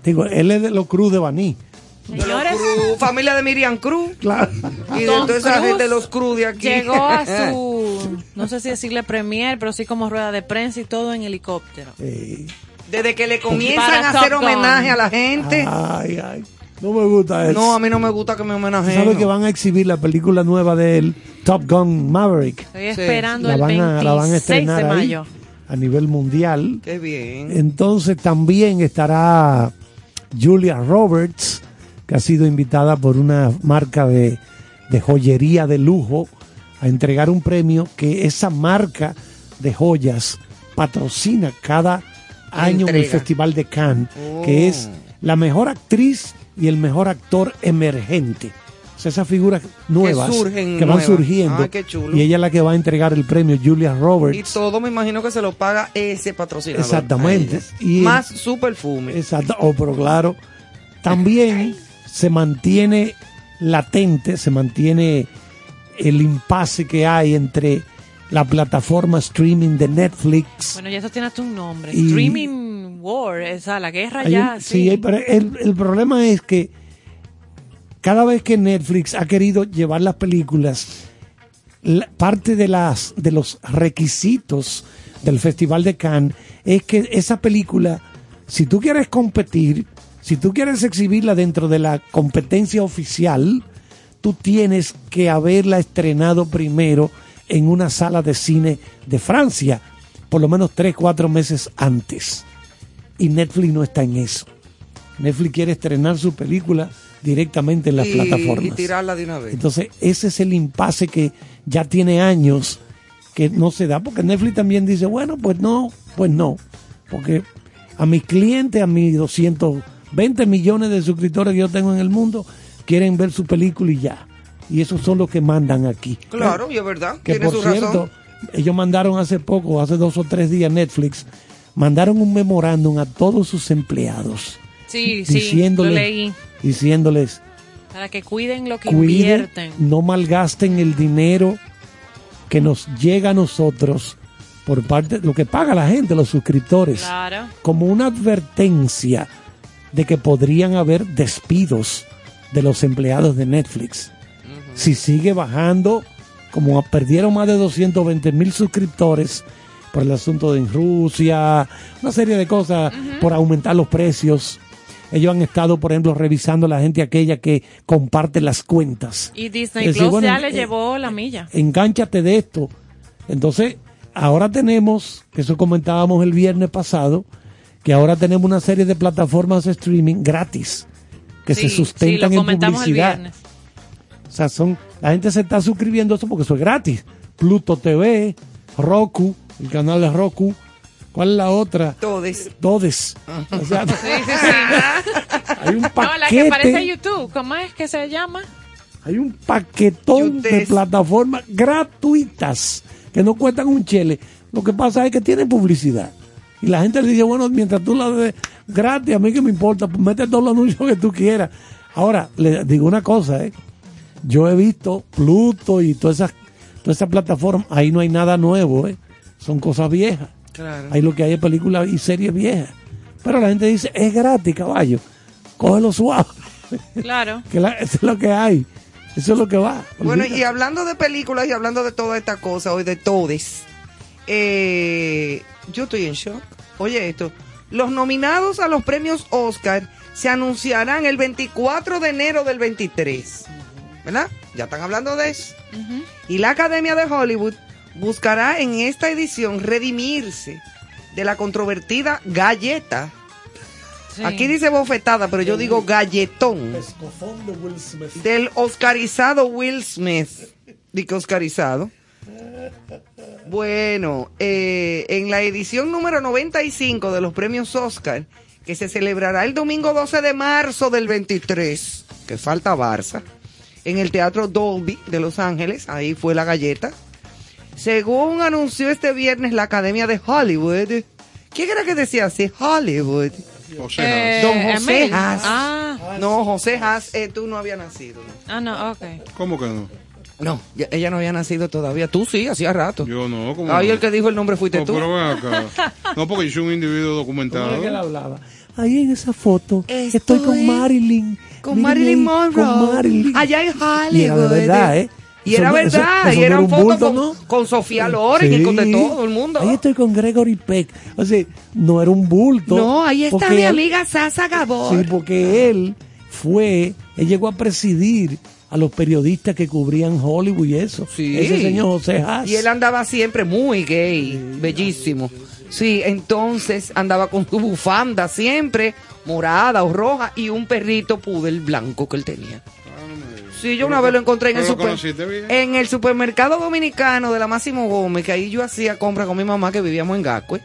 Digo, él es de los Cruz de Baní. Señores, Cruz, familia de Miriam Cruz. Claro. Y de Tom toda esa Cruise gente de los Cruz de aquí. llegó a <laughs> su, no sé si decirle premier, pero sí como rueda de prensa y todo en helicóptero. Eh, Desde que le comienzan Para a hacer Top Gun. homenaje a la gente. ay, ay, no me gusta eso. No, a mí no me gusta que me homenajeen. ¿Sabe que van a exhibir la película nueva de él, Top Gun Maverick? Estoy esperando La el van, a, la van a 26 estrenar de ahí mayo. a nivel mundial. Qué bien. Entonces también estará Julia Roberts, que ha sido invitada por una marca de, de joyería de lujo a entregar un premio que esa marca de joyas patrocina cada año en el. Festival de Cannes, Oh. que es la mejor actriz y el mejor actor emergente. O sea, esas figuras nuevas surgen que van nuevas. surgiendo. Qué chulo. Y ella es la que va a entregar el premio, Julia Y Roberts. todo me imagino que se lo paga ese patrocinador. Exactamente. Y- Más su perfume. Exacto, oh, pero claro, también se mantiene latente, se mantiene el impasse que hay entre la plataforma streaming de Netflix. Bueno, ya eso tiene hasta un nombre. Y- Streaming War, esa, la guerra ya. un- sí. pero el, el problema es que cada vez que Netflix ha querido llevar las películas, la- parte de las de los requisitos del Festival de Cannes es que esa película, si tú quieres competir, si tú quieres exhibirla dentro de la competencia oficial, tú tienes que haberla estrenado primero en una sala de cine de Francia, por lo menos tres, cuatro meses antes. Y Netflix no está en eso. Netflix quiere estrenar su película directamente en las y, plataformas. y tirarla de una vez. Entonces, ese es el impasse que ya tiene años que no se da, porque Netflix también dice, bueno, pues no, pues no, porque a mis clientes, a mis 220 millones de suscriptores que yo tengo en el mundo, quieren ver su película y ya. Y esos son los que mandan aquí. claro, y es verdad. Que Tiene por su cierto, razón. ellos mandaron hace poco, hace dos o tres días, Netflix, mandaron un memorándum a todos sus empleados Sí, sí, lo diciéndoles, leí. diciéndoles Para que cuiden lo que cuiden, invierten. no malgasten el dinero que nos llega a nosotros por parte de lo que paga la gente, los suscriptores, Claro. como una advertencia de que podrían haber despidos de los empleados de Netflix. Si sigue bajando, como perdieron más de 220 mil suscriptores por el asunto de en Rusia, una serie de cosas por aumentar los precios. Ellos han estado, por ejemplo, revisando a la gente aquella que comparte las cuentas. Y Disney Plus bueno, ya le eh, llevó la milla. Engánchate de esto. Entonces, ahora tenemos, eso comentábamos el viernes pasado, que ahora tenemos una serie de plataformas de streaming gratis que Sí, se sí, sustentan lo en publicidad. O sea, son, la gente se está suscribiendo a eso porque eso es gratis. Pluto TV, Roku, el canal de Roku. ¿Cuál es la otra? Todes. Todes. O sea, Sí, sí, sí. <laughs> hay un No, la que paquete, aparece en YouTube. ¿Cómo es que se llama? hay un paquetón de plataformas gratuitas que no cuestan un chele. Lo que pasa es que tienen publicidad. Y la gente le dice, bueno, mientras tú la des gratis, a mí que me importa, pues mete todos los anuncios que tú quieras. Ahora, le digo una cosa, ¿eh? Yo he visto Pluto y todas esas, todas esas plataformas, ahí no hay nada nuevo, ¿eh? Son cosas viejas. Claro. Ahí lo que hay es películas y series viejas. Pero la gente dice, es gratis, caballo. Cógelo suave. <laughs> Claro. que la- eso es lo que hay. Eso es lo que va. Bueno, y hablando de películas y hablando de toda esta cosa hoy, de todes, eh, yo estoy en shock. Oye esto, los nominados a los premios Oscar se anunciarán el 24 de enero del 23. ¿Verdad? Ya están hablando de eso. Y la Academia de Hollywood buscará en esta edición redimirse de la controvertida galleta. Aquí dice bofetada, pero yo digo galletón Pescofón de Will Smith. del oscarizado Will Smith. Dice oscarizado. Bueno, eh, en la edición número 95 de los premios Oscar, que se celebrará el domingo 12 de marzo del 23, que falta Barça, en el Teatro Dolby de Los Ángeles, ahí fue la galleta. Según anunció este viernes la Academia de Hollywood, ¿quién era que decía así? Hollywood. José Eh, Don José. Haas. Ah. No, José Haas, eh, tú no habías nacido. ¿no? Ah, no, ok. ¿Cómo que no? No, ya- ella no había nacido todavía. Tú sí, hacía rato. Yo no, ¿cómo Ahí no? el que dijo el nombre fuiste No, tú. pero ven acá. <laughs> No, porque yo soy un individuo documentado. ¿Cómo era que él hablaba? Ahí en esa foto Estoy estoy con Marilyn. Con Marilyn Monroe. Con Marilyn. Allá en Hollywood. Y era verdad, ¿eh? Y era eso- verdad. eso y eran fotos con, ¿no? con Sofía Loren y con de todo el mundo. Ahí estoy con Gregory Peck. O sea, no era un bulto. No, ahí está mi amiga Sasa Gabor. Sí, porque él fue, él llegó a presidir a los periodistas que cubrían Hollywood y eso. Sí. Ese señor José Haas. Y él andaba siempre muy gay, bellísimo. Sí, entonces andaba con su bufanda siempre, morada o roja, y un perrito pudel blanco que él tenía. Sí, yo una vez lo encontré en el, ¿Pero lo super- en el supermercado dominicano de la Máximo Gómez, que ahí yo hacía compras con mi mamá que vivíamos en Gascue.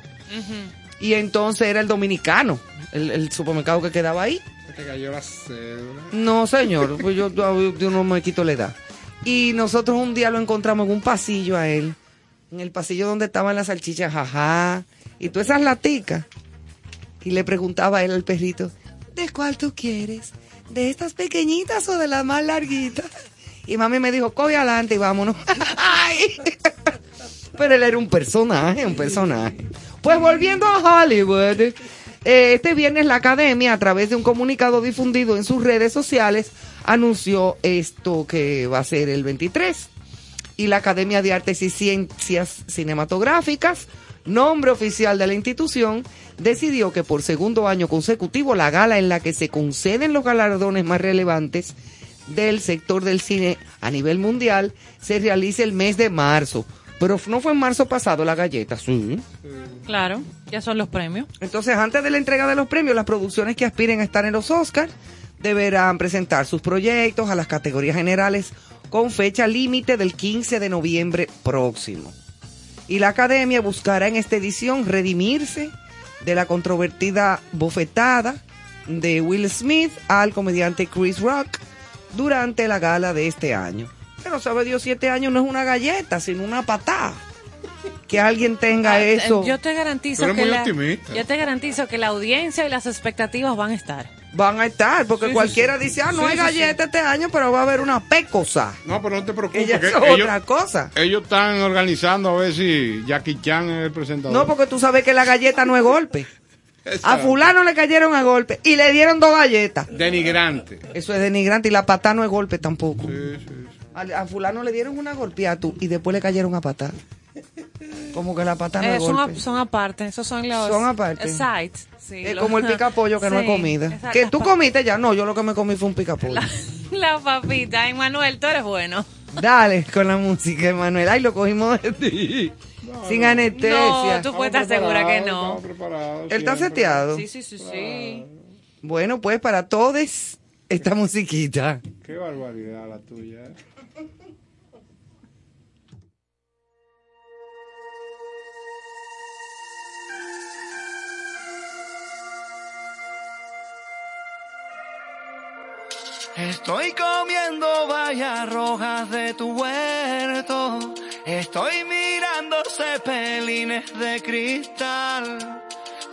Y entonces era el dominicano, el, el supermercado que quedaba ahí. Te cayó la cédula. No, señor, pues yo, yo, yo no me quito la edad. Y nosotros un día lo encontramos en un pasillo a él, en el pasillo donde estaban las salchichas, jajá, y todas esas laticas. Y le preguntaba a él al perrito, ¿de cuál tú quieres? ¿De estas pequeñitas o de las más larguitas? Y mami me dijo, coge adelante y vámonos. <laughs> Ay. Pero él era un personaje, un personaje. Pues volviendo a Hollywood, eh, este viernes la academia, a través de un comunicado difundido en sus redes sociales, anunció esto que va a ser el 23. Y la Academia de Artes y Ciencias Cinematográficas, nombre oficial de la institución, decidió que por segundo año consecutivo la gala en la que se conceden los galardones más relevantes del sector del cine a nivel mundial se realice el mes de marzo. Pero no fue en marzo pasado la galleta, sí. Claro, ya son los premios. Entonces, antes de la entrega de los premios, las producciones que aspiren a estar en los Oscars deberán presentar sus proyectos a las categorías generales con fecha límite del 15 de noviembre próximo. Y la academia buscará en esta edición redimirse de la controvertida bofetada de Will Smith al comediante Chris Rock durante la gala de este año. Pero sabe Dios, siete años no es una galleta, sino una patada. Que alguien tenga Ah, eh, eso. Yo te garantizo que la, yo te garantizo que la audiencia y las expectativas van a estar. van a estar, porque Sí, cualquiera sí. dice, ah, no Sí, hay sí, galleta este año, pero va a haber una pecosa. No, pero no te preocupes. Ella que es ellos, otra cosa. ellos están organizando a ver si Jackie Chan es el presentador. No, porque tú sabes que la galleta no es golpe. <laughs> A fulano le cayeron a golpe y le dieron dos galletas. Denigrante. Eso es denigrante y la patada no es golpe tampoco. A, a fulano le dieron una golpeada tú y después le cayeron a patada. Como que la patada no Eh, es son, golpe. a- son aparte, esos son los Son aparte. eh, sides. sí, Es los- como el pica pollo que no es <laughs> comida. exacto. Que tú comiste ya, no, yo lo que me comí fue un pica pollo. La papita, Emanuel, tú eres bueno. Dale con la música, Emanuel. Ay, lo cogimos de ti. Sin anestesia. No, tú puedes estar segura que no. ¿Él está seteado? Sí, sí, sí, sí. Bueno, pues para todos esta musiquita. Qué barbaridad la tuya. Estoy comiendo bayas rojas de tu huerto. Estoy mirando cepelines de cristal.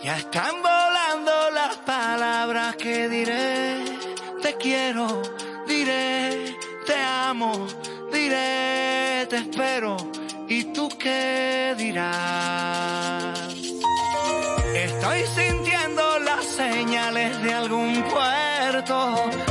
Ya están volando las palabras que diré. Te quiero, diré, te amo, diré, te espero. ¿Y tú qué dirás? Estoy sintiendo las señales de algún puerto.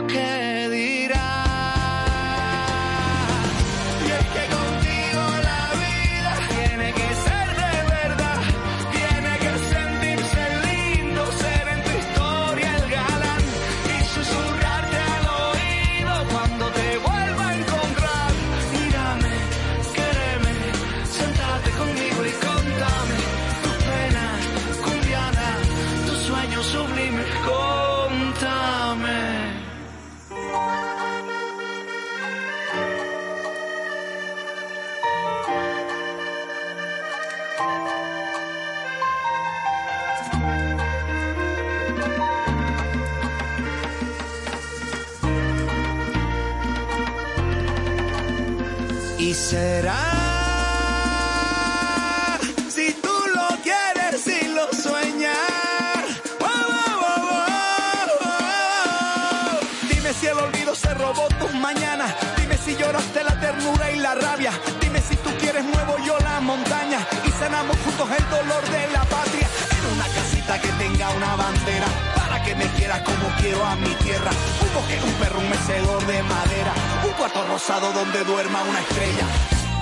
una bandera para que me quieras como quiero a mi tierra. Un bosque, un perro, un mecedor de madera. Un cuarto rosado donde duerma una estrella.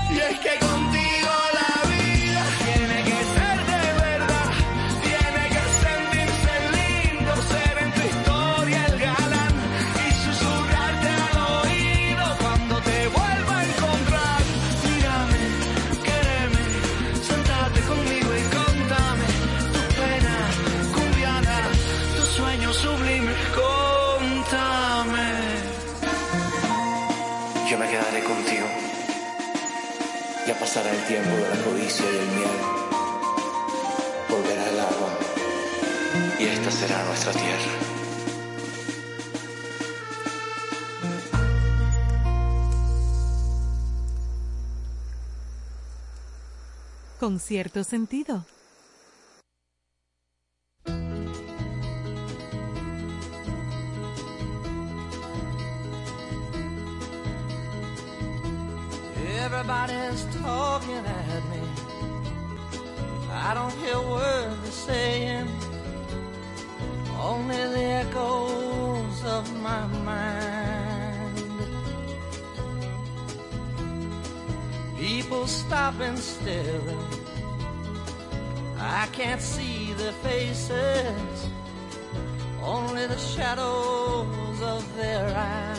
Y es que contigo pasará el tiempo de la codicia y el miedo. Volverá el agua y esta será nuestra tierra. Con cierto sentido. Everybody's talking at me. I don't hear a word they're saying, only the echoes of my mind. People stop and staring. I can't see their faces, only the shadows of their eyes.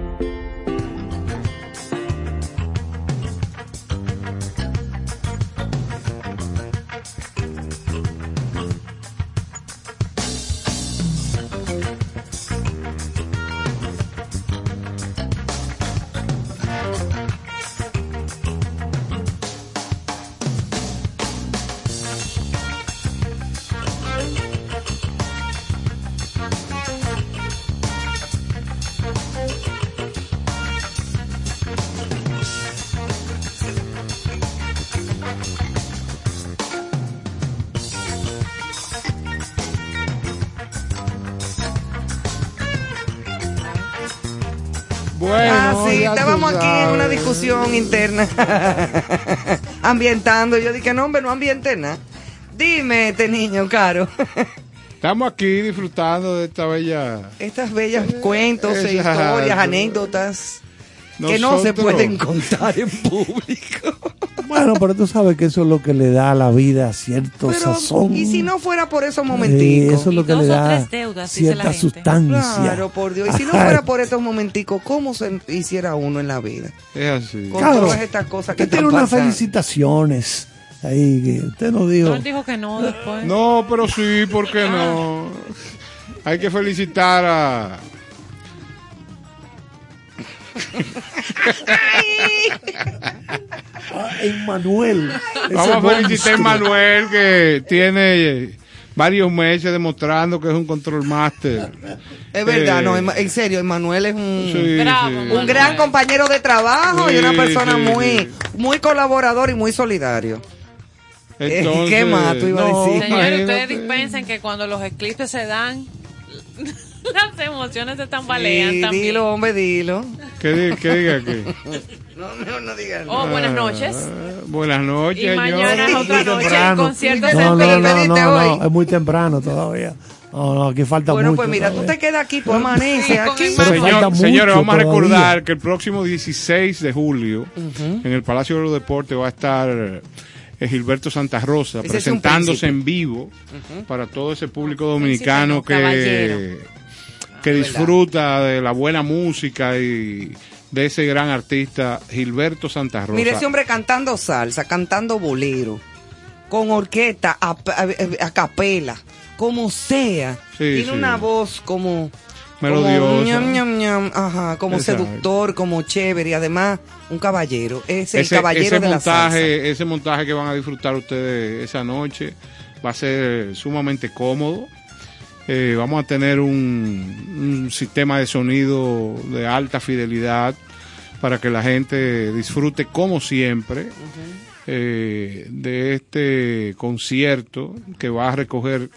Interna, <laughs> ambientando. Yo dije, no, hombre, no ambiente nada. Dime, este niño, caro. <laughs> Estamos aquí disfrutando de esta bella. Estas bellas cuentos e Exacto. historias, anécdotas que no se pueden contar en público. Bueno, pero tú sabes que eso es lo que le da a la vida cierto Pero, sazón. y si no fuera por esos Eh, momenticos. eso es lo que le da cierta sustancia. Claro, por Dios. Y si no fuera por estos momenticos, ¿cómo se hiciera uno en la vida? Es así. Con Claro. todas estas cosas que Usted tiene unas felicitaciones ahí que usted no dijo. Él dijo que no después. No, pero sí, ¿por qué no? Hay que felicitar a. Ah, Emmanuel. Vamos a felicitar a. Manuel que tiene varios meses demostrando que es un control master. Es verdad, Eh, no, en serio, Emanuel es un, Sí, Bravo, sí. un Manuel. gran compañero de trabajo y una persona sí, muy, sí. muy colaborador y muy solidario. Entonces, ¿Qué más tú ibas a no, decir? Señores, ustedes dispensen que cuando los eclipses se dan, <laughs> las emociones se tambalean Sí, también. dilo, hombre, dilo. ¿Qué, di- qué diga aquí? <laughs> No, mejor no digas Oh, buenas noches. Ah, buenas noches, Y mañana es otra noche, el Temprano. concierto no, es no, el no, no, no, hoy. es muy temprano todavía. No, no, aquí falta Bueno, mucho. pues mira, tú todavía. te quedas aquí, tú amaneces Sí, con aquí. el Señor- falta mucho señores, vamos a recordar que el próximo 16 de julio en el Palacio de los Deportes va a estar eh, Gilberto Santa Rosa Ese presentándose en vivo para todo ese público dominicano no, que, caballero. Que disfruta de la buena música y de ese gran artista Gilberto Santa Rosa. Mira ese hombre cantando salsa, cantando bolero, con orquesta, a, a- a capela, como sea. Sí, Tiene sí. una voz como... Melodiosa. Como, ñam, ñam, ñam, ajá, como Exacto. seductor, como chévere y además un caballero. Es el ese, caballero ese de la salsa. ese montaje que van a disfrutar ustedes esa noche va a ser sumamente cómodo. Eh, vamos a tener un, un sistema de sonido de alta fidelidad para que la gente disfrute como siempre eh, de este concierto que va a recoger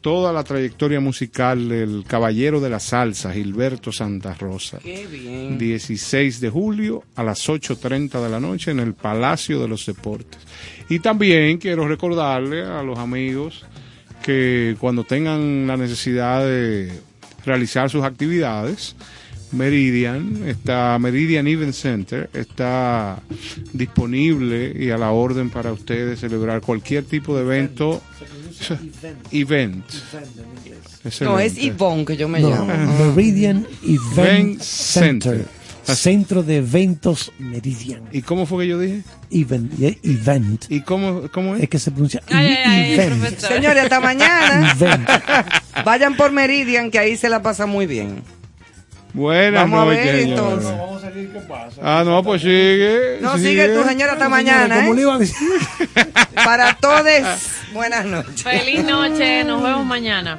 toda la trayectoria musical del caballero de la salsa, Gilberto Santa Rosa. Qué bien. 16 de julio a las 8.30 de la noche en el Palacio de los Deportes. Y también quiero recordarle a los amigos que cuando tengan la necesidad de realizar sus actividades, Meridian, está, Meridian Event Center está disponible y a la orden para ustedes celebrar cualquier tipo de evento. Event. No, es. Ivonne que yo me No, llamo. Meridian Event Event Center. Center. Centro de Eventos Meridian. ¿Y cómo fue que yo dije? Event. eh, event. ¿Y cómo, cómo es? Es que se pronuncia Ay, event. Señores, hasta mañana. Event. Vayan por Meridian, que ahí se la pasa muy bien. Buenas Vamos a noches, ver, entonces. Vamos a salir, ¿qué pasa? Ah, no, pues sigue. No, sigue tu señora hasta mañana, Como le ¿eh? iba a decir. Para todos, buenas noches. Feliz noche, nos vemos mañana.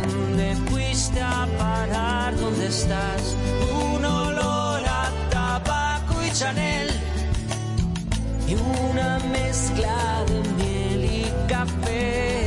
¿Dónde fuiste a parar? ¿Dónde estás? Un olor a tabaco y Chanel y una mezcla de miel y café.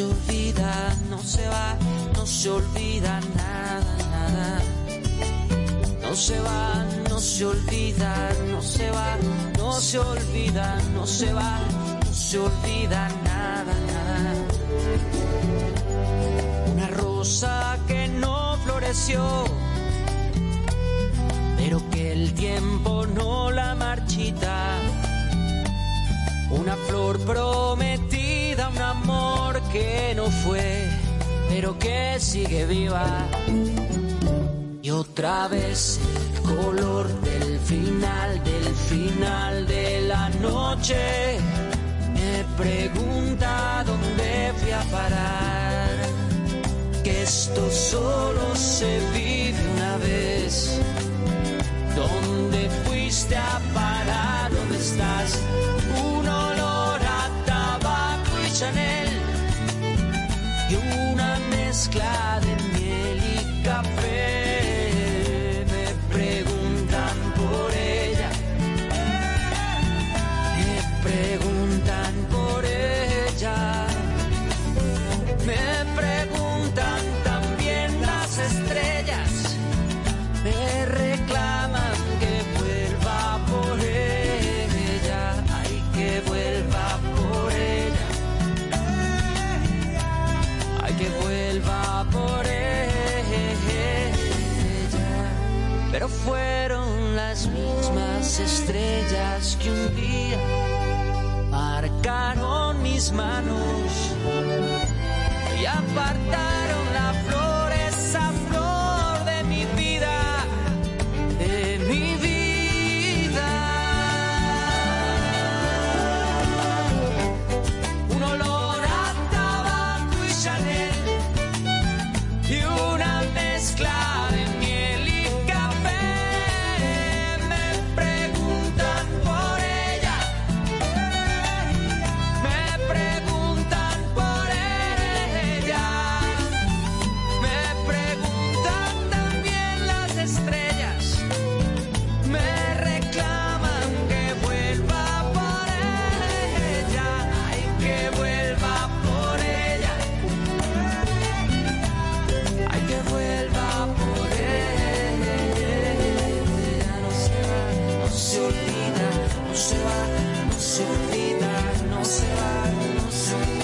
Se olvida, no se va, no se olvida nada, nada. No se va, no se olvida, no se va, no se olvida, no se va, no se olvida nada, nada. Una rosa que no floreció, pero que el tiempo no la marchita. Una flor prometida, un que no fue, pero que sigue viva. Y otra vez el color del final, del final de la noche. Me pregunta dónde fui a parar. Que esto solo se vive una vez. ¿Dónde fuiste a parar? ¿Dónde estás? Chanel y una mezcla de miel fueron las mismas estrellas que un día marcaron mis manos. Y apartaron Su vida no se va, no se va.